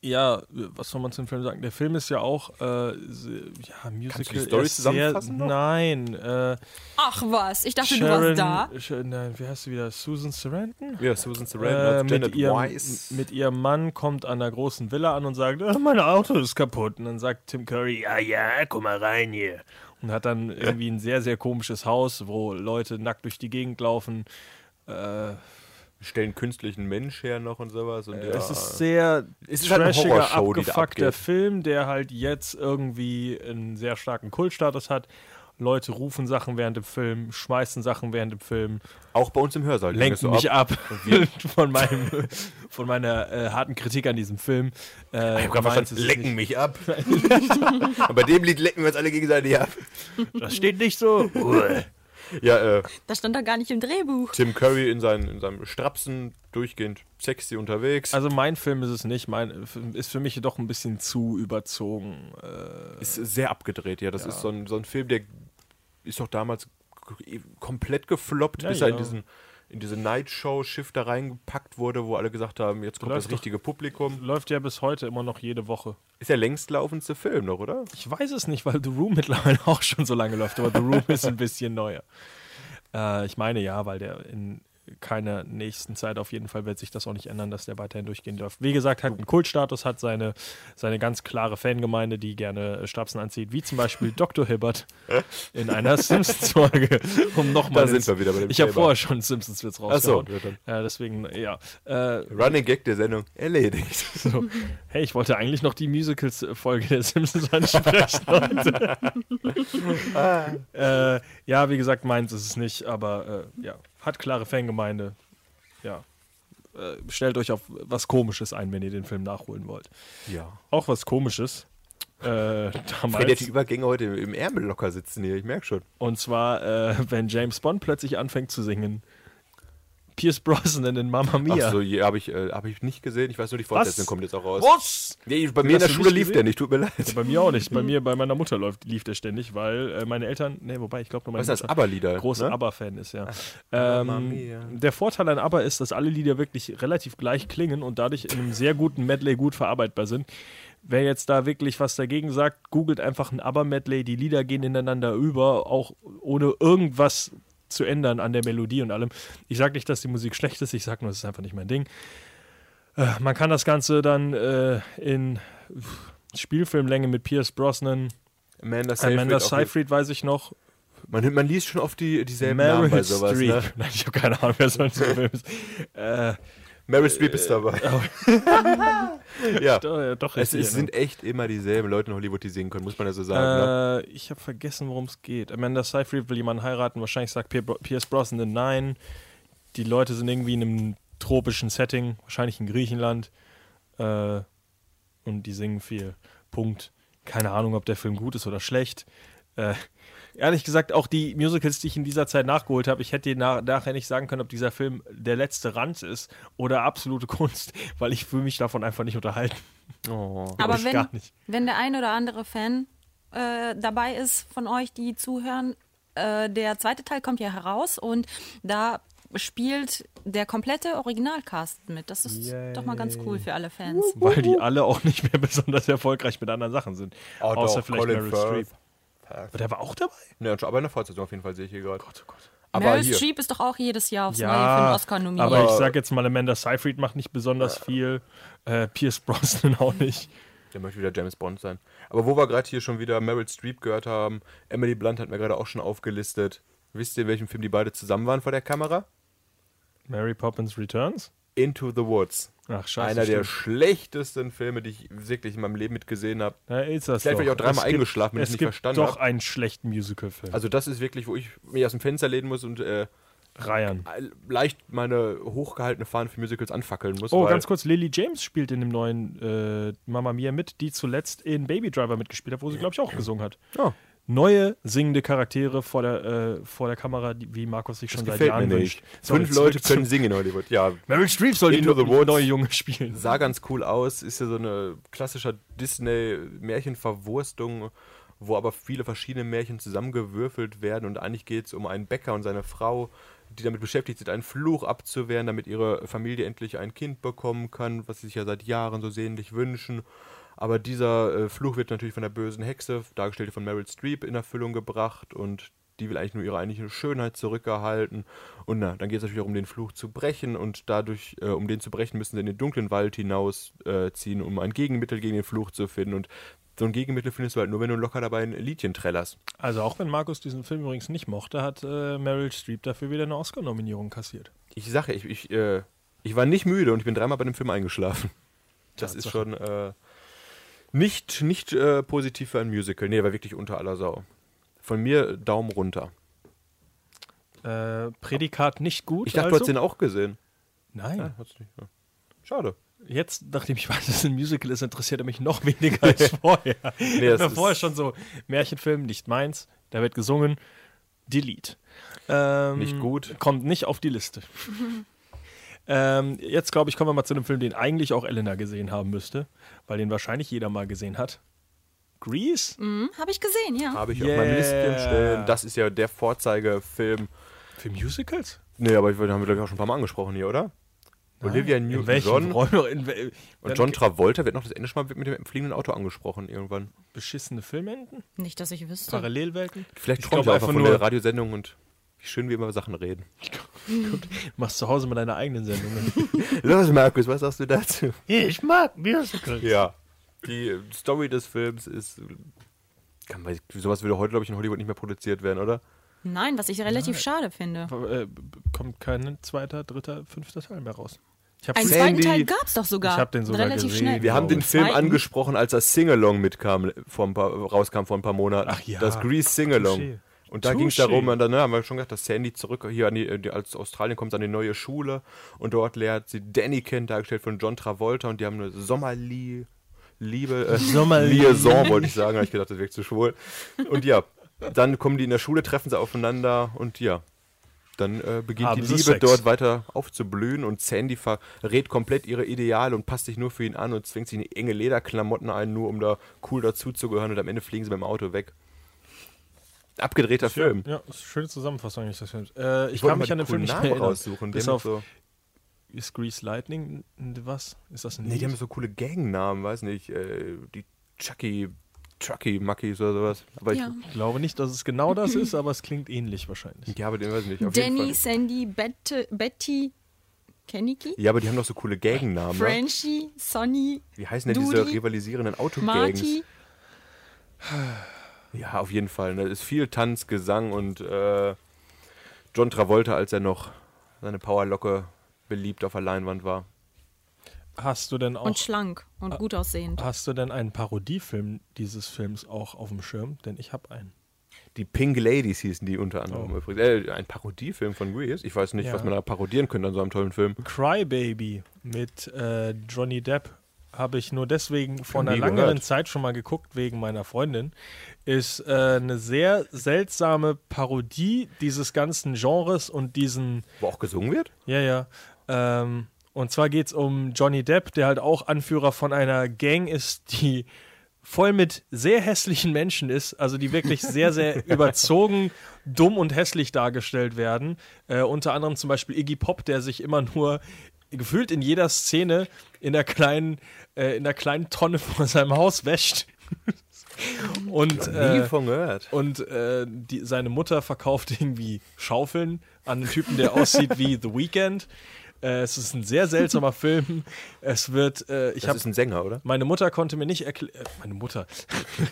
ja, was soll man zum Film sagen? Der Film ist ja auch äh, ja, Musical. die Story er ist sehr- zusammenfassen noch? Nein, äh, Ach was, ich dachte, Sharon, du warst da. Nein, wie heißt sie wieder? Susan Sarandon? Ja, Susan Äh, Sarandon, mit, Janet ihrem, Weiss. mit ihrem Mann kommt an einer großen Villa an und sagt, "Ah, mein Auto ist kaputt. Und dann sagt Tim Curry, ja, ja, komm mal rein hier. Und hat dann irgendwie ein sehr, sehr komisches Haus, wo Leute nackt durch die Gegend laufen. Äh, stellen künstlichen Mensch her noch und sowas. Und ja, Es ist sehr Es ist halt trashiger, da abgefuckter abgeht. Film, der halt jetzt irgendwie einen sehr starken Kultstatus hat. Leute rufen Sachen während dem Film, schmeißen Sachen während dem Film, auch bei uns im Hörsaal. lenken mich ab. von, meinem, von meiner äh, harten Kritik an diesem Film. Äh, Ich hab meins verstanden, lecken mich ab. Und bei dem Lied lecken wir uns alle gegenseitig ab. Das steht nicht so. Ja, äh, Das stand da gar nicht im Drehbuch. Tim Curry in, seinen, in seinem Strapsen durchgehend sexy unterwegs. Also mein Film ist es nicht. Mein ist für mich doch ein bisschen zu überzogen. Äh, ist sehr abgedreht, ja. Das ist so ein, so ein Film, der ist doch damals komplett gefloppt, Ja, bis er ja. in diesen in diese Nightshow-Schiff da reingepackt wurde, wo alle gesagt haben, jetzt kommt Läuft das doch- richtige Publikum. läuft ja bis heute immer noch jede Woche. Ist der längst laufendste Film noch, oder? Ich weiß es nicht, weil The Room mittlerweile auch schon so lange läuft, aber The Room ist ein bisschen neuer. Äh, ich meine ja, weil der in keiner nächsten Zeit auf jeden Fall wird sich das auch nicht ändern, dass der weiterhin durchgehen darf. Wie gesagt, hat einen Kultstatus, hat seine, seine ganz klare Fangemeinde, die gerne äh, Strapsen anzieht, wie zum Beispiel Dr. Hibbert in einer Simpsons-Folge. Um nochmal Da sind wir wieder bei dem Ich habe vorher schon Simpsons-Witz rausgehauen. ja, dann. Ja, deswegen, ja. Äh, Running Gag der Sendung erledigt. so. Hey, ich wollte eigentlich noch die Musicals-Folge der Simpsons ansprechen heute. äh, ja, wie gesagt, meins ist es nicht, aber äh, ja, hat klare Fangemeinde. Ja. Äh, stellt euch auf was Komisches ein, wenn ihr den Film nachholen wollt. Ja. Auch was Komisches. Äh, Freddy hat die damals. Übergänge heute im- im Ärmel locker sitzen hier, ich merke schon. Und zwar, äh, wenn James Bond plötzlich anfängt zu singen. Pierce Brosnan in Mamma Mia. Achso, ja, habe ich, äh, hab ich nicht gesehen. Ich weiß nur, die Fortsetzung kommt jetzt auch raus. Was? Nee, bei mir in der Schule lief gesehen? der nicht, tut mir leid. Bei mir auch nicht. Bei mir, bei meiner Mutter läuft, lief der ständig, weil äh, meine Eltern, nee, wobei, ich glaube nur meine Was? Mutter ABBA-Lieder, großer ne? ABBA-Fan ist, ja. Mamma Ähm, der Vorteil an ABBA ist, dass alle Lieder wirklich relativ gleich klingen und dadurch in einem sehr guten Medley gut verarbeitbar sind. Wer jetzt da wirklich was dagegen sagt, googelt einfach ein ABBA-Medley, die Lieder gehen ineinander über, auch ohne irgendwas zu ändern an der Melodie und allem. Ich sage nicht, dass die Musik schlecht ist, ich sage nur, es ist einfach nicht mein Ding. Äh, man kann das Ganze dann äh, in Spielfilmlänge mit Pierce Brosnan, Amanda Seyfried. Amanda Seyfried weiß ich noch, Man, man liest schon oft die, dieselben Namen bei Meryl sowas. Ne? Nein, ich habe keine Ahnung, wer so ein Film ist. Äh, Meryl Streep ist dabei. ja. doch, ja, doch Es, es sind echt immer dieselben Leute in Hollywood, die singen können, muss man ja so sagen. ne? Äh, ich habe vergessen, worum es geht. Amanda Seyfried will jemanden heiraten. Wahrscheinlich sagt Pier- Pierce Brosnan nein. Die Leute sind irgendwie in einem tropischen Setting, wahrscheinlich in Griechenland. Äh, und die singen viel. Punkt. Keine Ahnung, ob der Film gut ist oder schlecht. Äh, ehrlich gesagt, auch die Musicals, die ich in dieser Zeit nachgeholt habe, ich hätte dir nach, nachher nicht sagen können, ob dieser Film der letzte Rand ist oder absolute Kunst, weil ich fühle mich davon einfach nicht unterhalten. Oh. Aber ich wenn, gar nicht. wenn der ein oder andere Fan äh, dabei ist von euch, die zuhören, äh, der zweite Teil kommt ja heraus und da spielt der komplette Originalcast mit. Das ist doch mal ganz cool für alle Fans. Weil die alle auch nicht mehr besonders erfolgreich mit anderen Sachen sind. Oh, Außer doch, vielleicht Colin Meryl Firth. Streep. Aber der war auch dabei? Ja, aber in der Fortsetzung auf jeden Fall sehe ich hier gerade. Gott, oh Gott. Aber Meryl hier, Streep ist doch auch jedes Jahr aufs Neue für Ja, den Oscar nominiert. aber ich Aber- sag jetzt mal, Amanda Seyfried macht nicht besonders viel. Äh, Pierce Brosnan auch nicht. der möchte wieder James Bond sein. Aber wo wir gerade hier schon wieder Meryl Streep gehört haben, Emily Blunt hat mir gerade auch schon aufgelistet. Wisst ihr, in welchem Film die beide zusammen waren vor der Kamera? Mary Poppins Returns? Into the Woods. Ach, scheiße. Einer der stimmt. schlechtesten Filme, die ich wirklich in meinem Leben mitgesehen habe. Na, ist das Vielleicht doch. ich auch dreimal Es gibt- eingeschlafen, wenn es ich's nicht gibt verstanden doch hab. einen schlechten Musical-Film. Also das ist wirklich, wo ich mich aus dem Fenster lehnen muss und äh, Reihen. leicht meine hochgehaltene Fahne für Musicals anfackeln muss. Oh, ganz kurz, Lily James spielt in dem neuen äh, Mamma Mia mit, die zuletzt in Baby Driver mitgespielt hat, wo sie, glaube ich, auch gesungen hat. Oh. Neue singende Charaktere vor der, äh, vor der Kamera, die, wie Markus sich schon Das seit Jahren wünscht. Fünf Leute können singen in Hollywood. Ja, Meryl Streep soll die Into the no- neue Junge spielen. sah ganz cool aus. Ist ja so eine klassische Disney-Märchenverwurstung, wo aber viele verschiedene Märchen zusammengewürfelt werden. Und eigentlich geht es um einen Bäcker und seine Frau, die damit beschäftigt sind, einen Fluch abzuwehren, damit ihre Familie endlich ein Kind bekommen kann, was sie sich ja seit Jahren so sehnlich wünschen. Aber dieser äh, Fluch wird natürlich von der bösen Hexe, dargestellt von Meryl Streep, in Erfüllung gebracht und die will eigentlich nur ihre eigentliche Schönheit zurückerhalten. Und na, dann geht es natürlich auch um den Fluch zu brechen und dadurch, äh, um den zu brechen, müssen sie in den dunklen Wald hinausziehen, äh, ziehen, um ein Gegenmittel gegen den Fluch zu finden. Und so ein Gegenmittel findest du halt nur, wenn du locker dabei ein Liedchen trällerst. Also auch wenn Markus diesen Film übrigens nicht mochte, hat äh, Meryl Streep dafür wieder eine Oscar-Nominierung kassiert. Ich sage, ich, ich, äh, ich war nicht müde und ich bin dreimal bei dem Film eingeschlafen. Das ist Tatsache. schon äh, nicht, nicht äh, positiv für ein Musical. Nee, war wirklich unter aller Sau. Von mir Daumen runter. Äh, Prädikat nicht gut. Ich dachte, also? du hast den auch gesehen. Nein. Ja, nicht. Ja. Schade. Jetzt, nachdem ich weiß, dass es ein Musical ist, interessiert er mich noch weniger als vorher. Nee, das ist- vorher schon so, Märchenfilm, nicht meins, da wird gesungen, Delete. Ähm, Nicht gut. Kommt nicht auf die Liste. ähm, jetzt, glaube ich, kommen wir mal zu einem Film, den eigentlich auch Elena gesehen haben müsste, weil den wahrscheinlich jeder mal gesehen hat. Grease? Hm, Habe ich gesehen, ja. Habe ich auf meinem Yeah. Listchen stehen. Das ist ja der Vorzeigefilm. Für Musicals? Nee, aber ich, den haben wir, glaube ich, auch schon ein paar Mal angesprochen hier, oder? Olivia In Newton-John und John Travolta wird noch das Ende schon mal mit dem fliegenden Auto angesprochen irgendwann. Beschissene Filmenden? Nicht, dass ich wüsste. Parallelwelten? Vielleicht Ich träumt er einfach einfach von nur- der Radiosendung und wie schön wir über Sachen reden. Du machst zu Hause mit deiner eigenen Sendung. Los, Markus, was sagst du dazu? ich mag Musicals. Ja. Die Story des Films ist. Kann man, sowas würde heute, glaube ich, in Hollywood nicht mehr produziert werden, oder? Nein, was ich relativ schade finde. Äh, kommt kein zweiter, dritter, fünfter Teil mehr raus. Ich habe Einen Sandy- zweiten Teil gab es doch sogar. Ich hab den sogar relativ gesehen. schnell. Wir haben den Den Film zweiten? angesprochen, als das Singalong mitkam, vor ein paar, rauskam vor ein paar Monaten. Ach ja. Das Grease Singalong. Und da ging es darum, und dann ne, haben wir schon gesagt, dass Sandy zurück hier an die, als Australien kommt, an die neue Schule und dort lernt sie Danny kennen, dargestellt von John Travolta und die haben eine Sommerlie Liebe, äh, Liaison, wollte ich sagen, habe ich gedacht, das wirkt zu schwul. Und ja, dann kommen die in der Schule, treffen sie aufeinander und ja, dann äh, beginnt Haben die Liebe Sex. dort weiter aufzublühen und Sandy verrät komplett ihre Ideale und passt sich nur für ihn an und zwingt sich in enge Lederklamotten ein, nur um da cool dazuzugehören und am Ende fliegen sie mit dem Auto weg. Abgedrehter Film. Ja, das ist eine schöne Zusammenfassung eigentlich des Films. Äh, ich, wollte kann mich an den Film nicht mehr raussuchen. Bis auf so, ist Grease Lightning was? Ist das ein nee, die haben so coole Gangnamen, weiß nicht, äh, die Chucky, Chucky Muckies oder sowas. Aber Ja. Ich glaube nicht, dass es genau das ist, aber es klingt ähnlich wahrscheinlich. ich, ja, aber den weiß ich nicht. Auf jeden Danny, Fall. Sandy, Bette, Betty, Keniki, Ja, aber die haben doch so coole Gaggennamen. Ne? Frenchie, Sonny, Wie heißen denn diese Dudi, rivalisierenden Autogangs? Marty. Ja, auf jeden Fall. Ne? Es ist viel Tanz, Gesang und äh, John Travolta, als er noch seine Powerlocke beliebt auf der Leinwand war. Hast du denn auch Und schlank Ah. und gut aussehend. Hast du denn einen Parodiefilm dieses Films auch auf dem Schirm? Denn ich habe einen. Die Pink Ladies hießen die unter anderem übrigens. Äh, ein Parodiefilm von Grease. Ich weiß nicht, Ja. was man da parodieren könnte an so einem tollen Film. Crybaby mit äh, Johnny Depp habe ich nur deswegen vor einer gehört. Zeit schon mal geguckt, wegen meiner Freundin. Ist äh, eine sehr seltsame Parodie dieses ganzen Genres und diesen Wo auch gesungen wird? Ja, ja. Ähm, und zwar geht es um Johnny Depp, der halt auch Anführer von einer Gang ist, die voll mit sehr hässlichen Menschen ist, also die wirklich sehr, sehr überzogen, dumm und hässlich dargestellt werden. Äh, unter anderem zum Beispiel Iggy Pop, der sich immer nur gefühlt in jeder Szene in der kleinen, äh, in der kleinen Tonne vor seinem Haus wäscht. und äh, und äh, die, seine Mutter verkauft irgendwie Schaufeln an einen Typen, der aussieht wie The Weeknd. Äh, es ist ein sehr seltsamer Film. Es wird, äh, ich Das habe ist ein Sänger, oder? meine Mutter konnte mir nicht erklären. Äh, meine Mutter.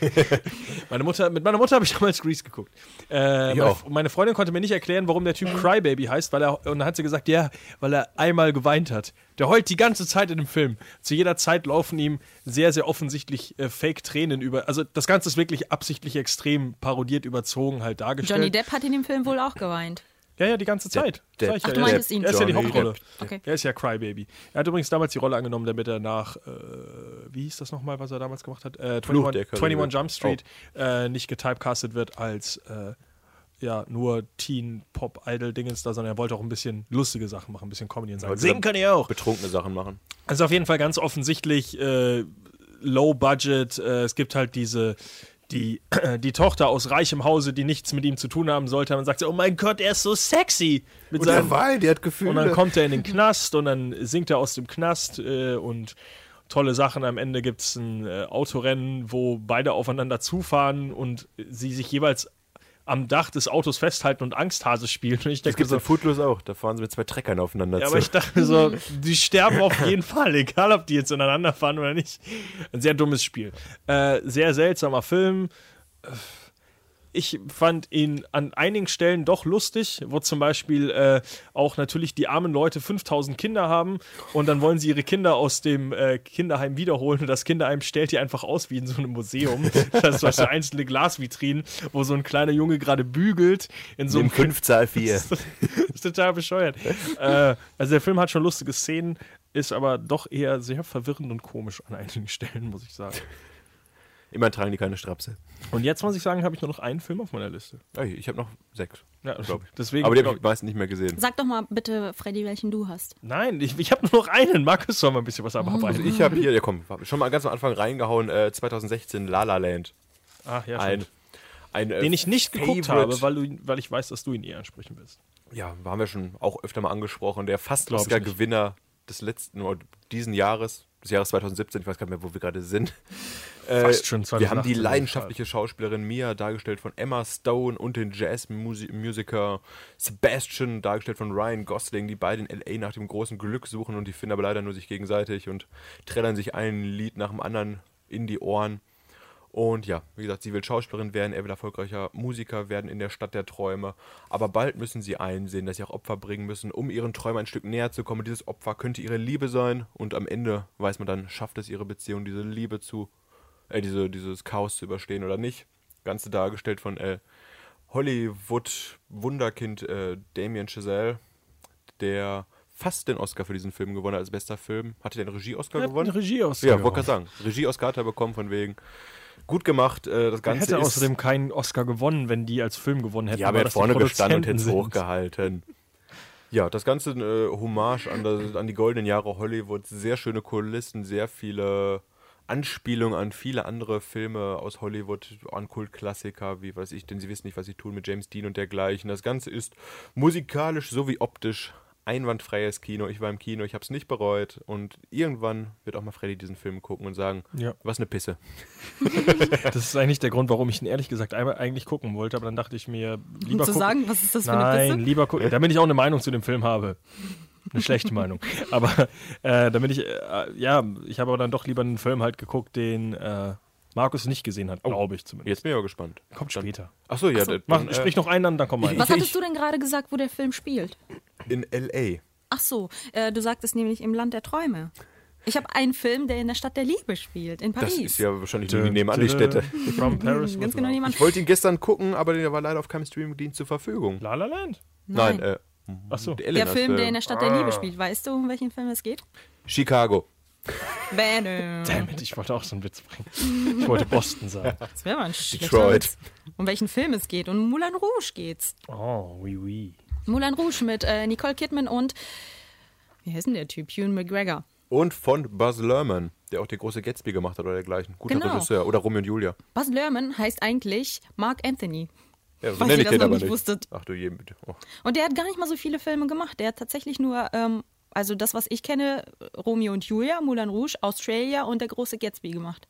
meine Mutter. Mit meiner Mutter habe ich damals Grease geguckt. Äh, Ich meine, auch. meine Freundin konnte mir nicht erklären, warum der Typ Crybaby heißt, weil er und dann hat sie gesagt, ja, weil er einmal geweint hat. Der heult die ganze Zeit in dem Film. Zu jeder Zeit laufen ihm sehr, sehr offensichtlich äh, Fake-Tränen über. Also das Ganze ist wirklich absichtlich extrem parodiert, überzogen halt dargestellt. Johnny Depp hat in dem Film wohl auch geweint. Ja, ja, die ganze Zeit. Sag ich Ach, ja, du er- meintest ihn. Er ist ja die Hauptrolle. Okay. Er ist ja Crybaby. Er hat übrigens damals die Rolle angenommen, damit er nach, äh, wie hieß das nochmal, was er damals gemacht hat? Äh, Fluch 21, der Karibik. 21 Jump Street äh, nicht getypecastet wird als äh, ja, nur Teen-Pop-Idol-Dingens da, sondern er wollte auch ein bisschen lustige Sachen machen, ein bisschen Comedy und sagen. Singen kann er auch. Betrunkene Sachen machen. Also auf jeden Fall ganz offensichtlich äh, Low Budget. Äh, es gibt halt diese die, die Tochter aus reichem Hause, die nichts mit ihm zu tun haben sollte. Und sagt sie, oh mein Gott, er ist so sexy. Mit seinem, Wein, der hat Gefühle. und dann kommt er in den Knast und dann singt er aus dem Knast äh, und tolle Sachen. Am Ende gibt es ein äh, Autorennen, wo beide aufeinander zufahren und sie sich jeweils am Dach des Autos festhalten und Angsthase spielen. Und ich das denke gibt es so, Footloose auch. Da fahren sie mit zwei Treckern aufeinander ja, zu. aber ich dachte so, die sterben auf jeden Fall, egal ob die jetzt ineinander fahren oder nicht. Ein sehr dummes Spiel. Äh, sehr seltsamer Film. Ich fand ihn an einigen Stellen doch lustig, wo zum Beispiel äh, auch natürlich die armen Leute 5000 Kinder haben und dann wollen sie ihre Kinder aus dem äh, Kinderheim wiederholen und das Kinderheim stellt die einfach aus wie in so einem Museum. Das ist so einzelne Glasvitrinen, wo so ein kleiner Junge gerade bügelt in so einem 5 Zahl 4. das ist total bescheuert. äh, also der Film hat schon lustige Szenen, ist aber doch eher sehr verwirrend und komisch an einigen Stellen, muss ich sagen. Immer tragen die keine Strapse. Und jetzt muss ich sagen, habe ich nur noch einen Film auf meiner Liste. Ey, ich habe noch sechs. Ja, glaub ich. deswegen. Aber die habe ich meistens nicht mehr gesehen. Sag doch mal bitte, Freddy, welchen du hast. nein, ich, ich habe nur noch einen. Markus soll mal ein bisschen was Also abarbeiten. ich habe hier, ja komm, schon mal ganz am Anfang reingehauen, äh, 2016 La La Land. Ach ja, Ein, stimmt. ein, äh, Den ich nicht geguckt Favorite. habe, weil, du, weil ich weiß, dass du ihn eher ansprechen willst. Ja, haben wir schon auch öfter mal angesprochen. Der fast Glaub ich Oscar-Gewinner des letzten, oder diesen Jahres, des Jahres 2017, ich weiß gar nicht mehr, wo wir gerade sind. Fast schon Wir haben die 2018 leidenschaftliche Schauspielerin Mia, dargestellt von Emma Stone und den Jazz-Musiker Sebastian, dargestellt von Ryan Gosling, die beide in L.A. nach dem großen Glück suchen und die finden aber leider nur sich gegenseitig und trällern sich ein Lied nach dem anderen in die Ohren. Und ja, wie gesagt, sie will Schauspielerin werden, er will erfolgreicher Musiker werden in der Stadt der Träume. Aber bald müssen sie einsehen, dass sie auch Opfer bringen müssen, um ihren Träumen ein Stück näher zu kommen. Dieses Opfer könnte ihre Liebe sein. Und am Ende weiß man dann, schafft es ihre Beziehung, diese Liebe zu, äh, diese, dieses Chaos zu überstehen oder nicht. Ganze dargestellt von äh, Hollywood-Wunderkind äh, Damien Chazelle, der fast den Oscar für diesen Film gewonnen hat als bester Film. Hatte einen Regie-Oscar gewonnen? Regie-Oscar Ja, wollte gerade sagen. Regie-Oscar hat er bekommen, von wegen. Gut gemacht. Äh, das Er Ganze hätte ist. außerdem keinen Oscar gewonnen, wenn die als Film gewonnen hätten. ja, aber er hat vorne gestanden und hätte es hochgehalten. Ja, das Ganze äh, Hommage an, das, an die goldenen Jahre Hollywood. Sehr schöne Kulissen, sehr viele Anspielungen an viele andere Filme aus Hollywood, an Kultklassiker, wie weiß ich, denn sie wissen nicht, was sie tun mit James Dean und dergleichen. Das Ganze ist musikalisch sowie optisch einwandfreies Kino. Ich war im Kino, ich habe es nicht bereut und irgendwann wird auch mal Freddy diesen Film gucken und sagen, Ja. was eine Pisse. Das ist eigentlich der Grund, warum ich ihn ehrlich gesagt einmal eigentlich gucken wollte, aber dann dachte ich mir, lieber Um zu gucken. sagen, was ist das für eine Nein, Pisse? lieber gucken, damit ich auch eine Meinung zu dem Film habe. Eine schlechte Meinung. Aber äh, damit ich, äh, ja, ich habe aber dann doch lieber einen Film halt geguckt, den äh, Markus nicht gesehen hat, glaube ich zumindest. Jetzt bin ich aber gespannt. Kommt später. Achso, ja, dann, Mach, äh, sprich noch einen an, dann kommt meiner. Was hattest du denn gerade gesagt, wo der Film spielt? in L.A. Ach so, äh, du sagtest nämlich im Land der Träume. Ich habe einen Film, der in der Stadt der Liebe spielt, in Paris. Das ist ja wahrscheinlich irgendwie nebenan die Städte. From Paris. Ganz genau. Ich wollte ihn gestern gucken, aber der war leider auf keinem Streamingdienst zur Verfügung. La La Land. Nein, Nein. äh, Ach so. der, Film, der in der Stadt der Ah. Liebe spielt. Weißt du, um welchen Film es geht? Chicago. Bäh, Damn it, ich wollte auch so einen Witz bringen. Ich wollte Boston sagen. Das wäre mal ein Detroit. Witz. Um welchen Film es geht. Und Moulin Rouge geht's. Oh, oui, oui. Moulin Rouge mit äh, Nicole Kidman und wie heißt denn der Typ? Ewan McGregor. Und von Buzz Lerman, der auch der große Gatsby gemacht hat oder dergleichen. Guter Genau. Regisseur. Oder Romeo und Julia. Buzz Lerman heißt eigentlich Mark Anthony. Ja, so nenne ich den aber nicht nicht. wusstet. Ach du je, bitte. Oh. Und der hat gar nicht mal so viele Filme gemacht. Der hat tatsächlich nur, ähm, also das, was ich kenne, Romeo und Julia, Moulin Rouge, Australia und der große Gatsby gemacht.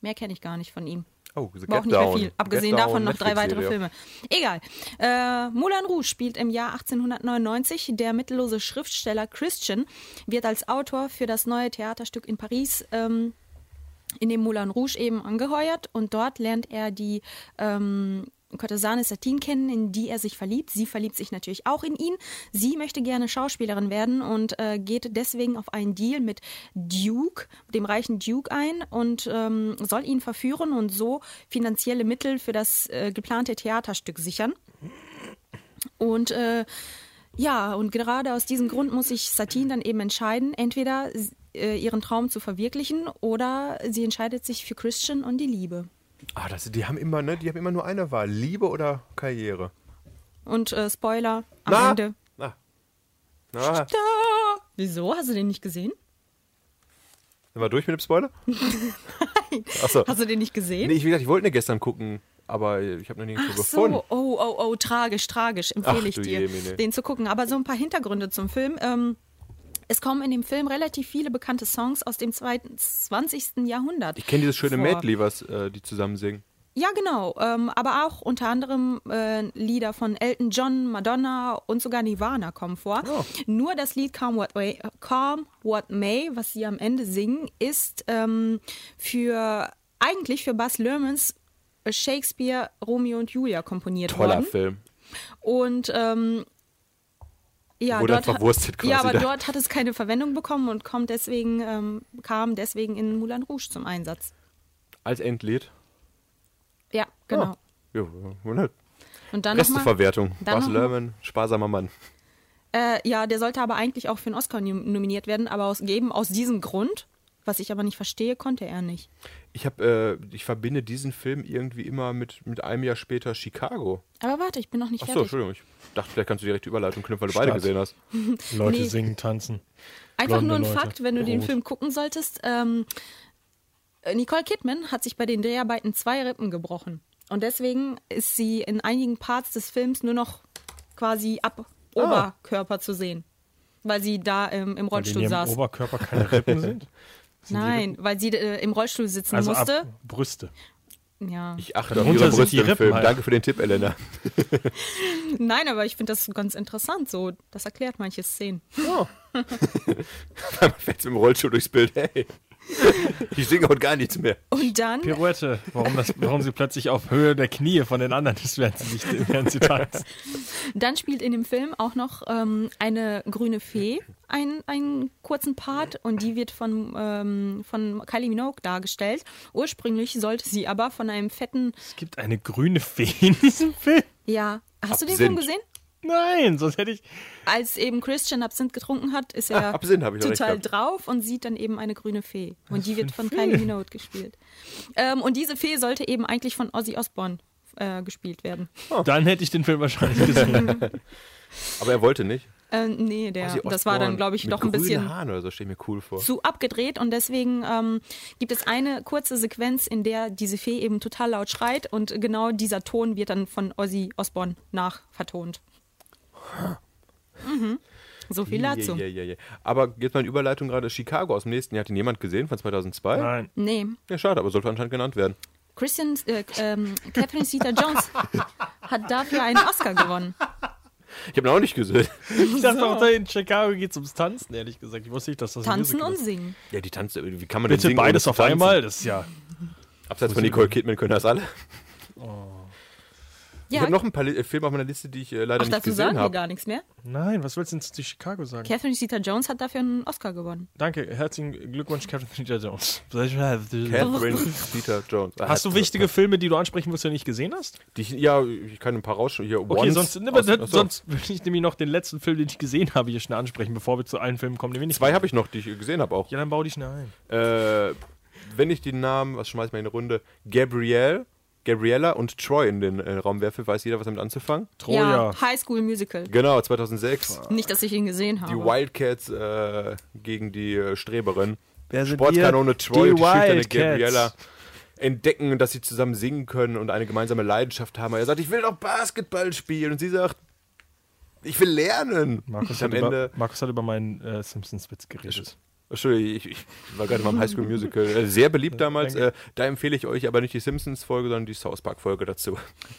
Mehr kenne ich gar nicht von ihm. Oh, The War auch Get nicht mehr Down. viel. Abgesehen Get davon Down, noch drei weitere. Filme. Egal. Äh, Moulin Rouge spielt im Jahr 1899. Der mittellose Schriftsteller Christian wird als Autor für das neue Theaterstück in Paris ähm, in dem Moulin Rouge eben angeheuert und dort lernt er die ähm, Courtesane Satine kennen, in die er sich verliebt. Sie verliebt sich natürlich auch in ihn. Sie möchte gerne Schauspielerin werden und äh, geht deswegen auf einen Deal mit Duke, dem reichen Duke ein und ähm, soll ihn verführen und so finanzielle Mittel für das äh, geplante Theaterstück sichern. Und äh, ja, und gerade aus diesem Grund muss sich Satine dann eben entscheiden, entweder äh, ihren Traum zu verwirklichen oder sie entscheidet sich für Christian und die Liebe. Ah, das, die haben immer, ne? Die haben immer nur eine Wahl. Liebe oder Karriere. Und äh, Spoiler am Na? Ende. Na. Na, Da. Wieso? Hast du den nicht gesehen? sind wir durch mit dem Spoiler? Achso. Hast du den nicht gesehen? Nee, ich, wie gesagt, ich wollte ihn gestern gucken, aber ich habe noch nirgendwo Ach gefunden. so, oh, oh, oh, tragisch, tragisch, empfehle Ach, ich dir, Jemine. den zu gucken. Aber so ein paar Hintergründe zum Film. Ähm, es kommen in dem Film relativ viele bekannte Songs aus dem 20. Jahrhundert. Ich kenne dieses schöne vor. Medley, was äh, die zusammen singen. Ja, genau. Ähm, aber auch unter anderem äh, Lieder von Elton John, Madonna und sogar Nirvana kommen vor. Oh. Nur das Lied Calm What, May, Calm What May, was sie am Ende singen, ist ähm, für eigentlich für Buzz Lermans Shakespeare Romeo und Julia komponiert Toller worden. Film. Und ähm, ja, Wurde dort, verwurstet quasi ja, aber da. dort hat es keine Verwendung bekommen und kommt deswegen, ähm, kam deswegen in Moulin Rouge zum Einsatz. Als Endlied. Ja, genau. Ja, wundert. Und dann Resteverwertung. Bas Lerman, sparsamer Mann. Äh, ja, der sollte aber eigentlich auch für einen Oscar nom- nominiert werden, aber aus, eben aus diesem Grund, was ich aber nicht verstehe, konnte er nicht. Ich habe, äh, ich verbinde diesen Film irgendwie immer mit, mit einem Jahr später Chicago. Aber warte, ich bin noch nicht Achso, fertig. Entschuldigung. Ich dachte, vielleicht kannst du direkt Überleitung knüpfen, weil du beide Stadt. gesehen hast. Leute Nee. singen, tanzen. Einfach Blonde nur ein Leute. Fakt, wenn du den Rot. Film gucken solltest. Ähm, äh, Nicole Kidman hat sich bei den Dreharbeiten zwei Rippen gebrochen. Und deswegen ist sie in einigen Parts des Films nur noch quasi ab Ah. Oberkörper zu sehen. Weil sie da ähm, im Weil in Rollstuhl ihrem saß. Oberkörper keine Rippen sind. Sind Nein, weil sie äh, im Rollstuhl sitzen Also musste. ab Brüste. Ja. Ich achte auf ihre Brüste im Film. halt. Danke für den Tipp, Elena. Nein, aber ich finde das ganz interessant. So, das erklärt manche Szenen. Fällt's im Rollstuhl durchs Bild. Hey. Ich singe heute gar nichts mehr. Und dann Pirouette. Warum, das, warum sie plötzlich auf Höhe der Knie von den anderen ist, während sie, sich, während sie tanzt. Dann spielt in dem Film auch noch ähm, eine grüne Fee einen, einen kurzen Part und die wird von, ähm, von Kylie Minogue dargestellt. Ursprünglich sollte sie aber von einem fetten, Es gibt eine grüne Fee in diesem Film. ja, hast du den Absinth. Film gesehen? Nein, sonst hätte ich. Als eben Christian Absinth getrunken hat, ist er Ah, Absinth total drauf und sieht dann eben eine grüne Fee. Und die wird von Kylie Film? Minogue gespielt. Ähm, und diese Fee sollte eben eigentlich von Ozzy Osbourne äh, gespielt werden. Dann hätte ich den Film wahrscheinlich gesehen. Aber er wollte nicht. Äh, nee, der, Ozzy das war dann, glaube ich, doch ein bisschen Haaren oder so stelle mir cool vor. zu abgedreht und deswegen ähm, gibt es eine kurze Sequenz, in der diese Fee eben total laut schreit und genau dieser Ton wird dann von Ozzy Osbourne nachvertont. Mhm. So viel dazu. Ja, ja, ja. Aber jetzt mal eine Überleitung gerade. Chicago aus dem nächsten Jahr. Hat ihn jemand gesehen von 2002? Nein. Nee, Ja, schade, aber sollte anscheinend genannt werden. Christian, äh, ähm, Catherine Zeta-Jones hat dafür einen Oscar gewonnen. Ich habe ihn auch nicht gesehen. Ich dachte auch, in Chicago geht es ums Tanzen, ehrlich gesagt. Ich wusste nicht, dass das Tanzen und ist. singen. Ja, die tanzt, wie kann man Bitte denn singen? beides ohne auf tanzen? einmal, das ist ja. Abseits von Nicole Kidman können das alle. Ich Ja, habe noch ein paar äh, Filme auf meiner Liste, die ich äh, leider ach, nicht dazu gesehen sagen wir habe. gar nichts mehr. Nein, was willst du denn zu Chicago sagen? Catherine Zeta-Jones hat dafür einen Oscar gewonnen. Danke, herzlichen Glückwunsch, Catherine Zeta-Jones. Catherine Zeta-Jones. Ah, Hast du wichtige Filme, die du ansprechen willst, die du nicht gesehen hast? Die ich, ja, ich kann ein paar rausschauen. Hier, Okay, Once sonst, ne, aus- achso. sonst würde ich nämlich noch den letzten Film, den ich gesehen habe, hier schnell ansprechen, bevor wir zu allen Filmen kommen, die wir nicht Zwei habe ich noch, die ich gesehen habe auch. Ja, dann bau die schnell ein. Äh, wenn ich den Namen, was schmeiß ich mal in eine Runde, Gabrielle, Gabriella und Troy in den äh, Raum werfe, weiß jeder, was damit anzufangen. Troja. Ja, High School Musical. Genau, 2006. Nicht, dass ich ihn gesehen habe. Die Wildcats äh, gegen die äh, Streberin. Wer sind Sportskanone wir? Troy und Die die schüchterne. Gabriella entdecken, dass sie zusammen singen können und eine gemeinsame Leidenschaft haben. Er sagt, ich will doch Basketball spielen. Und sie sagt, ich will lernen. Markus, hat am Ende. über, Markus hat über meinen äh, Simpsons-Witz geredet. Entschuldigung, ich, ich war gerade beim High School Musical. Äh, sehr beliebt damals. Äh, da empfehle ich euch aber nicht die Simpsons-Folge, sondern die South Park-Folge dazu.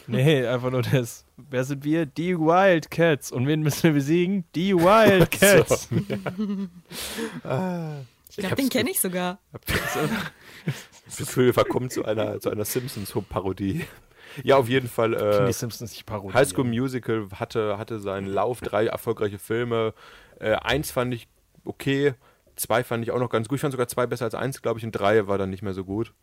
Nee, einfach nur das. Wer sind wir? Die Wildcats. Und wen müssen wir besiegen? Die Wildcats. ich glaube, den kenne ich sogar. Das Gefühl, wir verkommen zu einer, zu einer Simpsons-Parodie. Ja, auf jeden Fall. Äh, die Simpsons nicht parodieren. High School Musical hatte, hatte seinen Lauf, drei erfolgreiche Filme. Äh, eins fand ich okay, zwei fand ich auch noch ganz gut. Ich fand sogar zwei besser als eins, glaube ich, und drei war dann nicht mehr so gut.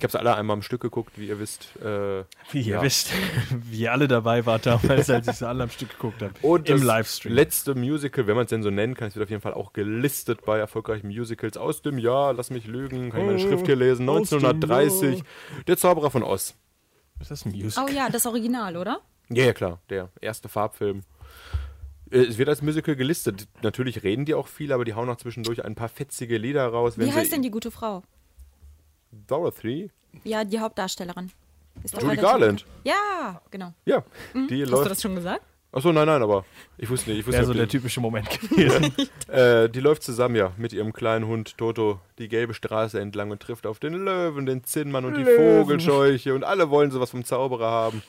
Ich habe es alle einmal am Stück geguckt, wie ihr wisst. Äh, Wie ihr ja. wisst, wie ihr alle dabei wart damals, als ich sie alle am Stück geguckt habe. Und Im das Livestream. letzte Musical, wenn man es denn so nennen kann, es wird auf jeden Fall auch gelistet bei erfolgreichen Musicals aus dem Jahr, lass mich lügen, kann ich meine Schrift hier lesen, aus dem 1930, Jahr. Der Zauberer von Oz. ist das ein Musical? Oh ja, das Original, oder? Ja, ja, klar, der erste Farbfilm. Äh, Es wird als Musical gelistet. Natürlich reden die auch viel, aber die hauen auch zwischendurch ein paar fetzige Lieder raus. Wenn Wie heißt sie denn die gute Frau? Dorothy? Ja, die Hauptdarstellerin. Ist Judy Garland. Ja, genau. Ja, die Hast du läuft. das schon gesagt? Achso, nein, nein, aber ich wusste nicht. Ich wusste Wäre nicht, so der die- typische Moment gewesen. Äh, die läuft zusammen, ja, mit ihrem kleinen Hund Toto die gelbe Straße entlang und trifft auf den Löwen, den Zinnmann und die Vogelscheuche und alle wollen sowas vom Zauberer haben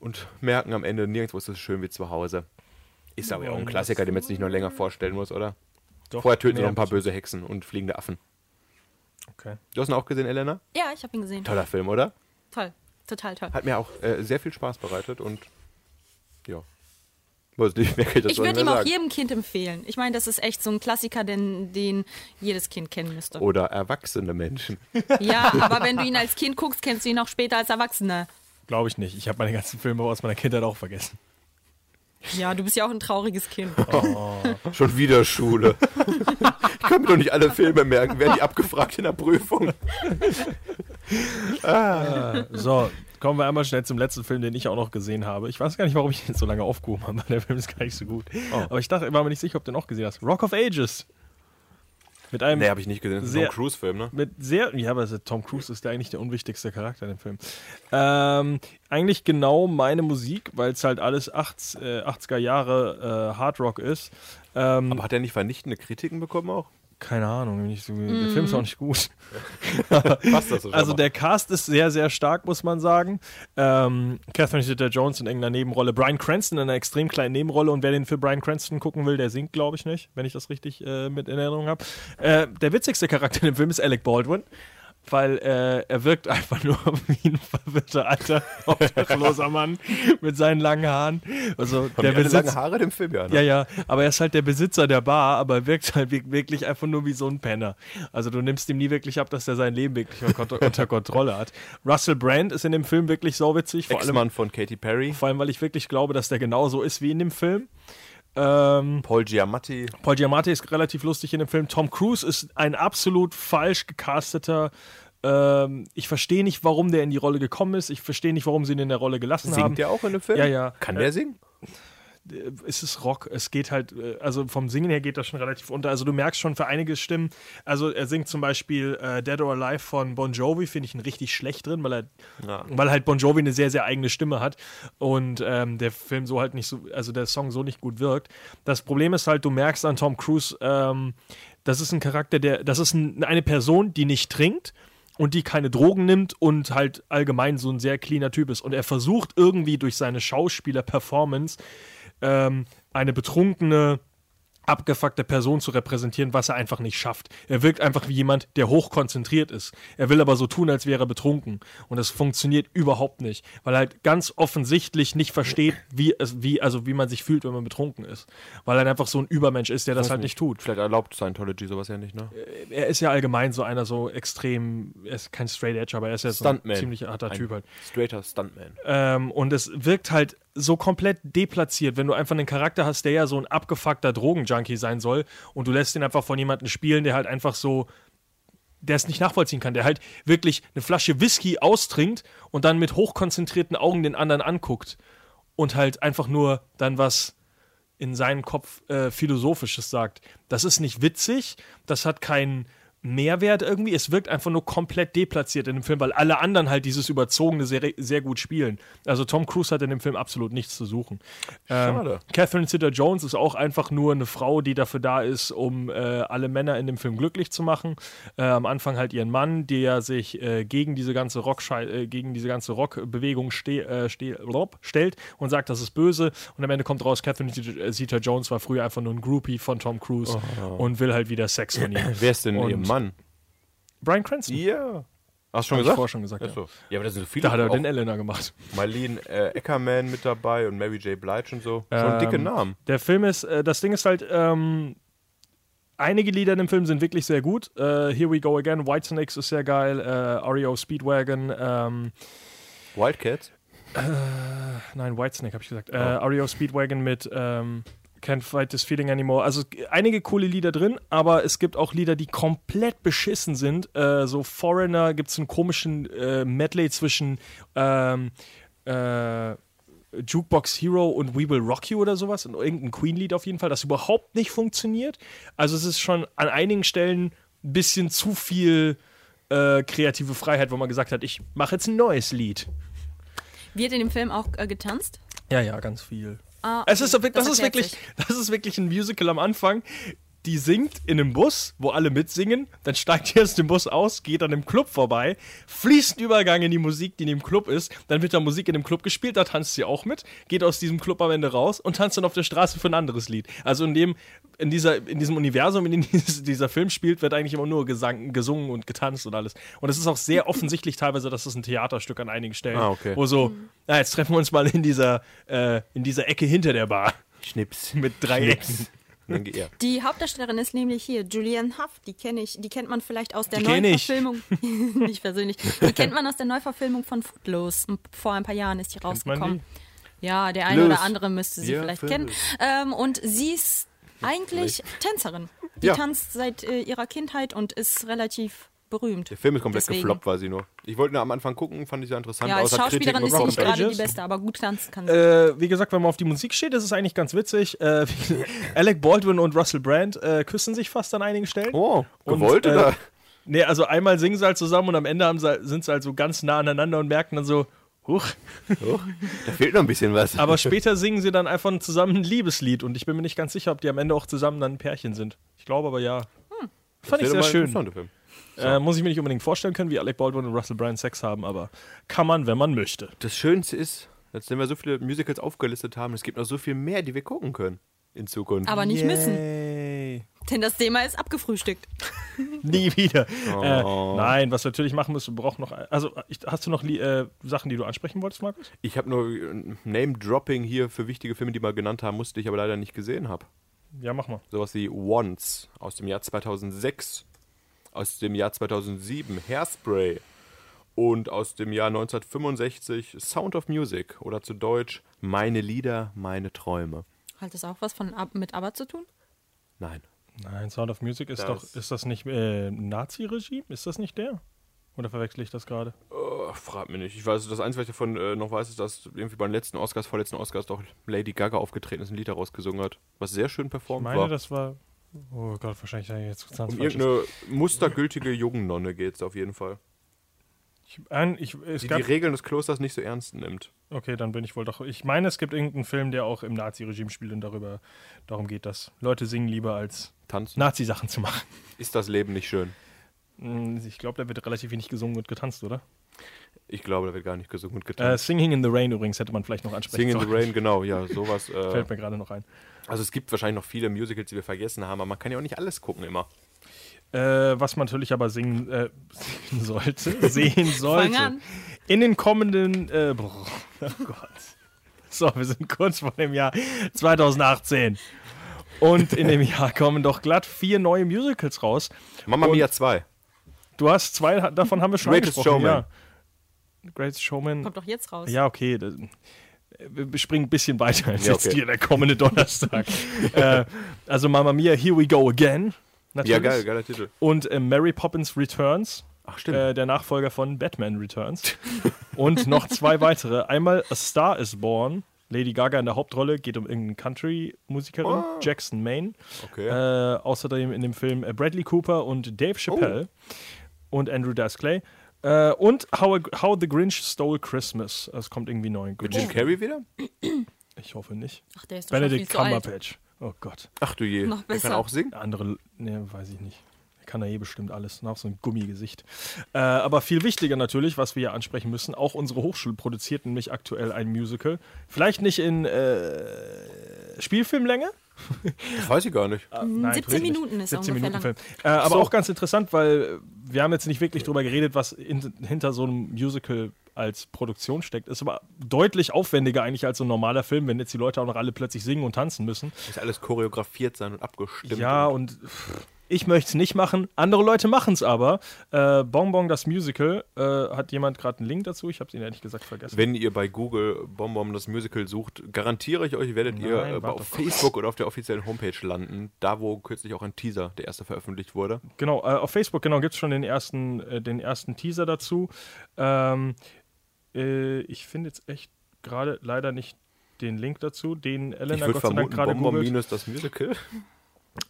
und merken am Ende, nirgendwo ist es so schön wie zu Hause. Ist aber ja auch ein Klassiker, den man jetzt nicht noch länger vorstellen muss, oder? Doch, Vorher töten sie noch ein paar böse Hexen und fliegende Affen. Okay. Du hast ihn auch gesehen, Elena? Ja, ich habe ihn gesehen. Toller Film, oder? Toll. Total toll. Hat mir auch äh, sehr viel Spaß bereitet und ja. Weiß nicht, mehr kann ich Ich würde ihm auch jedem Kind empfehlen. Ich meine, das ist echt so ein Klassiker, den, den jedes Kind kennen müsste. Oder erwachsene Menschen. Ja, aber wenn du ihn als Kind guckst, kennst du ihn auch später als Erwachsener. Glaube ich nicht. Ich habe meine ganzen Filme aus meiner Kindheit auch vergessen. Ja, du bist ja auch ein trauriges Kind. Schon wieder Schule. ich kann mir doch nicht alle Filme merken. Werden die abgefragt in der Prüfung? So, kommen wir einmal schnell zum letzten Film, den ich auch noch gesehen habe. Ich weiß gar nicht, warum ich den so lange aufgehoben habe, weil der Film ist gar nicht so gut. Oh. Aber ich dachte, ich war mir nicht sicher, ob du den auch gesehen hast. Rock of Ages. Mit einem Nee, habe ich nicht gesehen. Sehr- Tom Cruise-Film, ne? mit sehr, ja, aber Tom Cruise ist eigentlich der unwichtigste Charakter in dem Film. Ähm, eigentlich genau meine Musik, weil es halt alles 80, äh, 80er Jahre äh, Hard Rock ist. Ähm, Aber hat er nicht vernichtende Kritiken bekommen auch? Keine Ahnung, nicht so, der Film ist auch nicht gut. Passt das so Also der Cast ist sehr, sehr stark, muss man sagen. Ähm, Catherine Zeta-Jones in irgendeiner Nebenrolle, Brian Cranston in einer extrem kleinen Nebenrolle und wer den für Brian Cranston gucken will, der singt, glaube ich nicht, wenn ich das richtig äh, mit in Erinnerung habe. Äh, der witzigste Charakter dem Film ist Alec Baldwin. Weil äh, er wirkt einfach nur wie ein verwirrter alter obdachloser Mann mit seinen langen Haaren. Also Haben der Besitz, lange Haare im Film, ja. Ne? ja, ja, aber er ist halt der Besitzer der Bar, aber er wirkt halt wir- wirklich einfach nur wie so ein Penner. Also du nimmst ihm nie wirklich ab, dass er sein Leben wirklich unter, Kontrolle hat. Russell Brand ist in dem Film wirklich sauwitzig, vor allem, von Katy Perry. vor allem, weil ich wirklich glaube, dass der genauso ist wie in dem Film. Ähm, Paul Giamatti. Paul Giamatti ist relativ lustig in dem Film. Tom Cruise ist ein absolut falsch gecasteter. Ähm, ich verstehe nicht, warum der in die Rolle gekommen ist. Ich verstehe nicht, warum sie ihn in der Rolle gelassen haben. Singt der auch in dem Film? Ja, ja. Kann der singen? es ist Rock. Es geht halt, äh, also vom Singen her geht das schon relativ unter. Also du merkst schon für einige Stimmen, also er singt zum Beispiel äh, Dead or Alive von Bon Jovi, finde ich ihn richtig schlecht drin, weil er, Ja. weil halt Bon Jovi eine sehr, sehr eigene Stimme hat und ähm, der Film so halt nicht so, also der Song so nicht gut wirkt. Das Problem ist halt, du merkst an Tom Cruise, ähm, das ist ein Charakter, der, das ist ein, eine Person, die nicht trinkt und die keine Drogen nimmt und halt allgemein so ein sehr cleaner Typ ist. Und er versucht irgendwie durch seine Schauspieler-Performance ähm, eine betrunkene, abgefuckte Person zu repräsentieren, was er einfach nicht schafft. Er wirkt einfach wie jemand, der hochkonzentriert ist. Er will aber so tun, als wäre er betrunken. Und das funktioniert überhaupt nicht, weil er halt ganz offensichtlich nicht versteht, wie es, wie, also wie man sich fühlt, wenn man betrunken ist. Weil er einfach so ein Übermensch ist, der das halt nicht tut. Vielleicht erlaubt Scientology sowas ja nicht, ne? Er ist ja allgemein so einer so extrem, er ist kein Straight Edge, aber er ist ja so ein ziemlich harter Typ halt. Straighter Stuntman. Ähm, und es wirkt halt so komplett deplatziert, wenn du einfach einen Charakter hast, der ja so ein abgefuckter Drogenjunkie sein soll und du lässt ihn einfach von jemandem spielen, der halt einfach so, der es nicht nachvollziehen kann, der halt wirklich eine Flasche Whisky austrinkt und dann mit hochkonzentrierten Augen den anderen anguckt und halt einfach nur dann was in seinen Kopf äh, Philosophisches sagt. Das ist nicht witzig, das hat keinen Mehrwert irgendwie. Es wirkt einfach nur komplett deplatziert in dem Film, weil alle anderen halt dieses Überzogene sehr, sehr gut spielen. Also Tom Cruise hat in dem Film absolut nichts zu suchen. Schade. Ähm, Catherine Zeta-Jones ist auch einfach nur eine Frau, die dafür da ist, um äh, alle Männer in dem Film glücklich zu machen. Äh, am Anfang halt ihren Mann, der sich äh, gegen diese ganze Rock äh, gegen diese ganze Rockbewegung ste äh, stellt und sagt, das ist böse. Und am Ende kommt raus, Catherine Zeta-Jones war früher einfach nur ein Groupie von Tom Cruise und will halt wieder Sex von ihm. Wer ist denn Und- ihr Mann? Brian Cranston. Ja. Hast du schon Hab ich gesagt? vorher schon gesagt, ja. Achso. Ja, aber da sind so viele. Da hat er auch den Elena gemacht. Marlene äh, Eckerman mit dabei und Mary J. Blige und so. Schon Ähm, dicke Namen. Der Film ist, äh, das Ding ist halt, ähm, einige Lieder in dem Film sind wirklich sehr gut. Äh, Here We Go Again, Whitesnakes ist sehr geil, äh, REO Speedwagon, ähm, Wildcats? nein, Whitesnake habe ich gesagt, äh, REO Speedwagon mit ähm, Can't Fight This Feeling Anymore. Also einige coole Lieder drin, aber es gibt auch Lieder, die komplett beschissen sind. Äh, so Foreigner gibt es einen komischen äh, Medley zwischen ähm, äh, Jukebox Hero und We Will Rock You oder sowas. Und irgendein Queen-Lied auf jeden Fall, das überhaupt nicht funktioniert. Also es ist schon an einigen Stellen ein bisschen zu viel äh, kreative Freiheit, wo man gesagt hat, ich mache jetzt ein neues Lied. Wird in dem Film auch äh, getanzt? Ja, ja, ganz viel. Ah, Es ist, das, das ist wirklich, das ist wirklich ein Musical am Anfang. Die singt in einem Bus, wo alle mitsingen, dann steigt die aus dem Bus aus, geht an dem Club vorbei, fließt Übergang in die Musik, die in dem Club ist, dann wird da Musik in dem Club gespielt, da tanzt sie auch mit, geht aus diesem Club am Ende raus und tanzt dann auf der Straße für ein anderes Lied. Also in dem, in dieser, in diesem Universum, in dem dieser Film spielt, wird eigentlich immer nur gesang, gesungen und getanzt und alles. Und es ist auch sehr offensichtlich teilweise, dass es ein Theaterstück an einigen Stellen, Ah, okay. wo so, na, jetzt treffen wir uns mal in dieser, äh, in dieser Ecke hinter der Bar Schnips. mit drei Ecken. Schnips. Er. Die Hauptdarstellerin ist nämlich hier Julianne Hough. Die kenne ich, die kennt man vielleicht aus der Die kenn ich. Neuverfilmung. nicht persönlich. Die kennt man aus der Neuverfilmung von Footloose. Vor ein paar Jahren ist die rausgekommen. Ja, der eine Loose. oder andere müsste sie Ja, vielleicht kennen. Ähm, und sie ist eigentlich Tänzerin. Die Ja. tanzt seit äh, ihrer Kindheit und ist relativ berühmt. Der Film ist komplett Deswegen. gefloppt, weiß ich nur. Ich wollte nur am Anfang gucken, fand ich sehr interessant. Ja, als Schauspielerin ist sie nicht gerade die beste, aber gut tanzen kann sie. Äh, wie gesagt, wenn man auf die Musik steht, ist es eigentlich ganz witzig. Äh, Alec Baldwin und Russell Brand äh, küssen sich fast an einigen Stellen. Oh, Und, gewollt äh, oder? Nee, also einmal singen sie halt zusammen und am Ende haben sie, sind sie halt so ganz nah aneinander und merken dann so, huch. Da fehlt noch ein bisschen was. Aber später singen sie dann einfach zusammen ein Liebeslied und ich bin mir nicht ganz sicher, ob die am Ende auch zusammen dann ein Pärchen sind. Ich glaube aber ja. Fand ich sehr schön. interessant, Film. Äh, muss ich mir nicht unbedingt vorstellen können, wie Alec Baldwin und Russell Brand Sex haben, aber kann man, wenn man möchte. Das Schönste ist, dass wenn wir so viele Musicals aufgelistet haben, es gibt noch so viel mehr, die wir gucken können in Zukunft. aber nicht müssen, Yay. denn das Thema ist abgefrühstückt. Nie wieder. Oh. Äh, nein, was wir natürlich machen müssen, wir brauchen noch. Also, ich, hast du noch äh, Sachen, die du ansprechen wolltest, Markus? Ich habe nur äh, Name-Dropping hier für wichtige Filme, die wir genannt haben, musste ich aber leider nicht gesehen habe. Ja, mach mal. Sowas wie Once aus dem Jahr 2006, aus dem Jahr 2007 Hairspray und aus dem Jahr 1965 Sound of Music oder zu Deutsch Meine Lieder, meine Träume. Hat das auch was von mit ABBA zu tun? Nein. Nein, Sound of Music ist Das- doch. Ist das nicht äh, Nazi-Regime? Ist das nicht der? Oder verwechsel ich das gerade? Oh, frag mich nicht. Ich weiß, das Einzige, was ich davon äh, noch weiß, ist, dass irgendwie bei den letzten Oscars, vorletzten Oscars doch Lady Gaga aufgetreten ist und ein Lied daraus gesungen hat, was sehr schön Ich performt meine, war. das war. Oh Gott, wahrscheinlich habe ich jetzt ganz Um irgendeine mustergültige Jungennonne geht es auf jeden Fall. Ich, ein, ich, es Die gab, die Regeln des Klosters nicht so ernst nimmt. okay, dann bin ich wohl doch. Ich meine, es gibt irgendeinen Film, der auch im Nazi-Regime spielt und darüber darum geht, dass Leute singen lieber als Tanzen. Nazi-Sachen zu machen. Ist das Leben nicht schön? Hm, Ich glaube, da wird relativ wenig gesungen und getanzt, oder? Ich glaube, da wird gar nicht gesungen und. Äh, Singing in the Rain übrigens hätte man vielleicht noch ansprechen Sing in the sollen. Rain, genau, ja, sowas. Äh, Fällt mir gerade noch ein. Also es gibt wahrscheinlich noch viele Musicals, die wir vergessen haben, aber man kann ja auch nicht alles gucken immer. Äh, was man natürlich aber singen, äh, singen sollte, sehen sollte. an. In den kommenden, äh, boah, oh Gott. So, wir sind kurz vor dem Jahr 2018. Und in dem Jahr kommen doch glatt vier neue Musicals raus. Mama Und- Mia 2. Du hast zwei, davon haben wir schon Greatest. Showman. Ja. Greatest Showman. Kommt doch jetzt raus. Ja, okay. Wir springen ein bisschen weiter als Ja, jetzt okay. hier der kommende Donnerstag. äh, also Mama Mia, Here We Go Again. Natürlich. Ja, geil, geiler Titel. Und äh, Mary Poppins Returns. Ach, stimmt. Äh, der Nachfolger von Batman Returns. Und noch zwei weitere. Einmal A Star is Born. Lady Gaga in der Hauptrolle, geht um irgendeinen Country-Musikerin, Jackson Maine. okay. Äh, außerdem in dem Film äh, Bradley Cooper und Dave Chappelle und Andrew Dice Clay. Äh, und How, How the Grinch Stole Christmas. Es kommt irgendwie neu. Mit Jim Carrey wieder? Ich hoffe nicht. Ach, der ist doch schon viel Benedict. Cumberbatch. Oh Gott. Ach du je. Noch Der besser. kann auch singen? Andere, ne, weiß ich nicht. Kann er eh bestimmt alles. Noch so ein Gummigesicht. Äh, aber viel wichtiger natürlich, was wir hier ansprechen müssen, auch unsere Hochschule produziert nämlich aktuell ein Musical. Vielleicht nicht in äh, Spielfilmlänge. Das weiß ich gar nicht. Nein, 17 natürlich nicht. Minuten ist 17 ungefähr Minuten lang. Film. Äh, aber So. auch ganz interessant, weil wir haben jetzt nicht wirklich drüber geredet, was in, hinter so einem Musical als Produktion steckt. Ist aber deutlich aufwendiger eigentlich als so ein normaler Film, wenn jetzt die Leute auch noch alle plötzlich singen und tanzen müssen. Muss alles choreografiert sein und abgestimmt. Ja, und pff, ich möchte es nicht machen. Andere Leute machen es aber. Äh, Bonbon, das Musical, äh, hat jemand gerade einen Link dazu? Ich habe es Ihnen ehrlich gesagt vergessen. Wenn ihr bei Google Bonbon das Musical sucht, garantiere ich euch, werdet ihr Nein, äh, warte auf. Facebook oder auf der offiziellen Homepage landen, da wo kürzlich auch ein Teaser, der erste veröffentlicht wurde. Genau, äh, auf Facebook genau gibt es schon den ersten, äh, den ersten Teaser dazu. Ähm, äh, ich finde jetzt echt gerade leider nicht den Link dazu, den Elena Gott sei Dank gerade Bonbon googelt. minus das Musical.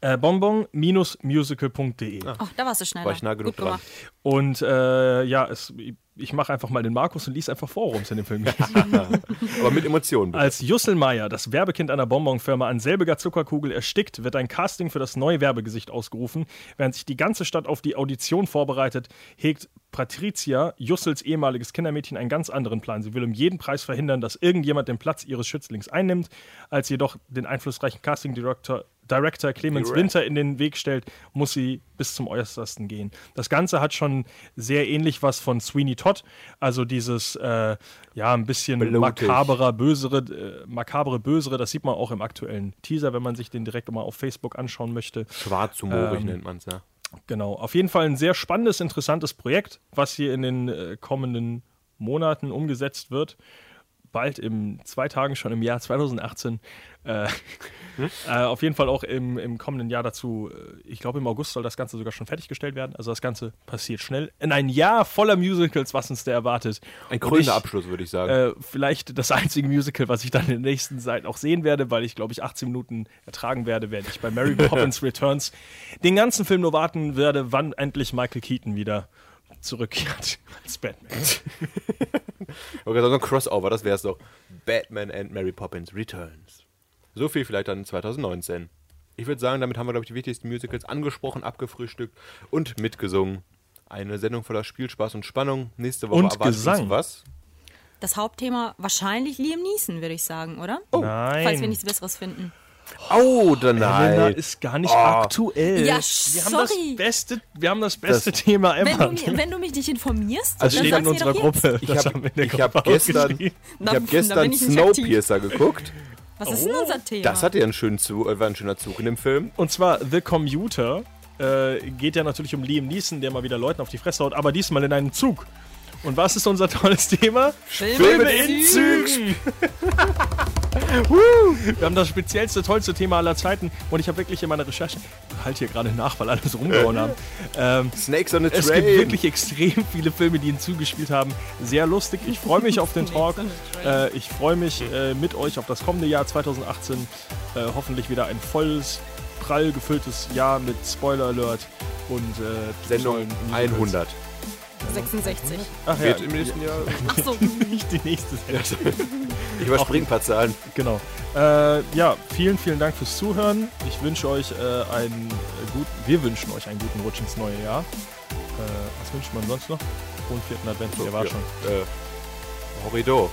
Äh, Bonbon-musical.de. Ach, da warst du schneller. War ich nah genug Gut dran. gemacht. Und äh, ja, es, ich mache einfach mal den Markus und lies einfach vor, worum es in dem Film geht. Aber mit Emotionen. bitte. Als Jusselmeier, das Werbekind einer Bonbonfirma, an selbiger Zuckerkugel erstickt, wird ein Casting für das neue Werbegesicht ausgerufen. Während sich die ganze Stadt auf die Audition vorbereitet, hegt Patricia, Jussels ehemaliges Kindermädchen, einen ganz anderen Plan. Sie will um jeden Preis verhindern, dass irgendjemand den Platz ihres Schützlings einnimmt. Als jedoch den einflussreichen Casting-Director Director Clemens Direct. Winter in den Weg stellt, muss sie bis zum Äußersten gehen. Das Ganze hat schon sehr ähnlich was von Sweeney Todd, also dieses äh, ja ein bisschen Blutig. makaberer, bösere, äh, makabere, bösere. Das sieht man auch im aktuellen Teaser, wenn man sich den direkt mal auf Facebook anschauen möchte. Schwarzhumorig ähm, nennt man es ja. Genau, auf jeden Fall ein sehr spannendes, interessantes Projekt, was hier in den äh, kommenden Monaten umgesetzt wird. Bald in zwei Tagen schon im Jahr 2018. Äh, äh, auf jeden Fall auch im, im kommenden Jahr dazu. äh, Ich glaube, im August soll das Ganze sogar schon fertiggestellt werden. Also das Ganze passiert schnell. In ein Jahr voller Musicals, was uns da erwartet. Ein krönender Abschluss, würde ich sagen. äh, vielleicht das einzige Musical, was ich dann in der nächsten Zeit auch sehen werde, weil ich glaube ich 18 Minuten ertragen werde, werde ich bei Mary Poppins Returns den ganzen Film nur warten werde, wann endlich Michael Keaton wieder zurückkehrt als Batman. Okay, so ein Crossover, das wäre es doch. Batman and Mary Poppins Returns. So viel vielleicht dann 2019. Ich würde sagen, damit haben wir, glaube ich, die wichtigsten Musicals angesprochen, abgefrühstückt und mitgesungen. Eine Sendung voller Spielspaß und Spannung. Nächste Woche Und erwartet Gesang. uns was? Das Hauptthema wahrscheinlich Liam Neeson, würde ich sagen, oder? Nein. Falls wir nichts Besseres finden. Oh, dann Elena nein. ist gar nicht aktuell. Ja, wir haben das sorry. beste, wir haben das beste Thema Wenn ever. du, mir, wenn du mich nicht informierst, das Also dann steht in unserer. Gruppe. Ich Das habe hab gestern, ich hab gestern Snowpiercer geguckt. Was ist denn unser Thema? Das hatte ja einen schönen Zug, äh, war ein schöner Zug in dem Film. Und zwar The Commuter. Äh, geht ja natürlich um Liam Neeson, der mal wieder Leuten auf die Fresse haut, aber diesmal in einem Zug. Und was ist unser tolles Thema? Filme in Zügen! Wir haben das speziellste, tollste Thema aller Zeiten und ich habe wirklich in meiner Recherche, ich halte hier gerade nach, weil alle so rumgehauen haben. Ähm, Snakes on a es Train. gibt wirklich extrem viele Filme, die ihn zugespielt haben. Sehr lustig. Ich freue mich auf den Talk. Äh, ich freue mich äh, mit euch auf das kommende Jahr 2018. Äh, hoffentlich wieder ein volles, prall gefülltes Jahr mit Spoiler Alert und äh, Sendung tollen 100. 66. Ach ja, Wird im nächsten Jahr. Ach so. nicht die nächste Sendung. Ich überspringe ein paar Zahlen. Genau. Äh, ja, vielen, vielen Dank fürs Zuhören. Ich wünsche euch äh, einen äh, guten, wir wünschen euch einen guten Rutsch ins neue Jahr. Äh, was wünscht man sonst noch? hohen vierten Advent. Der war ja. schon. Äh, Horrido.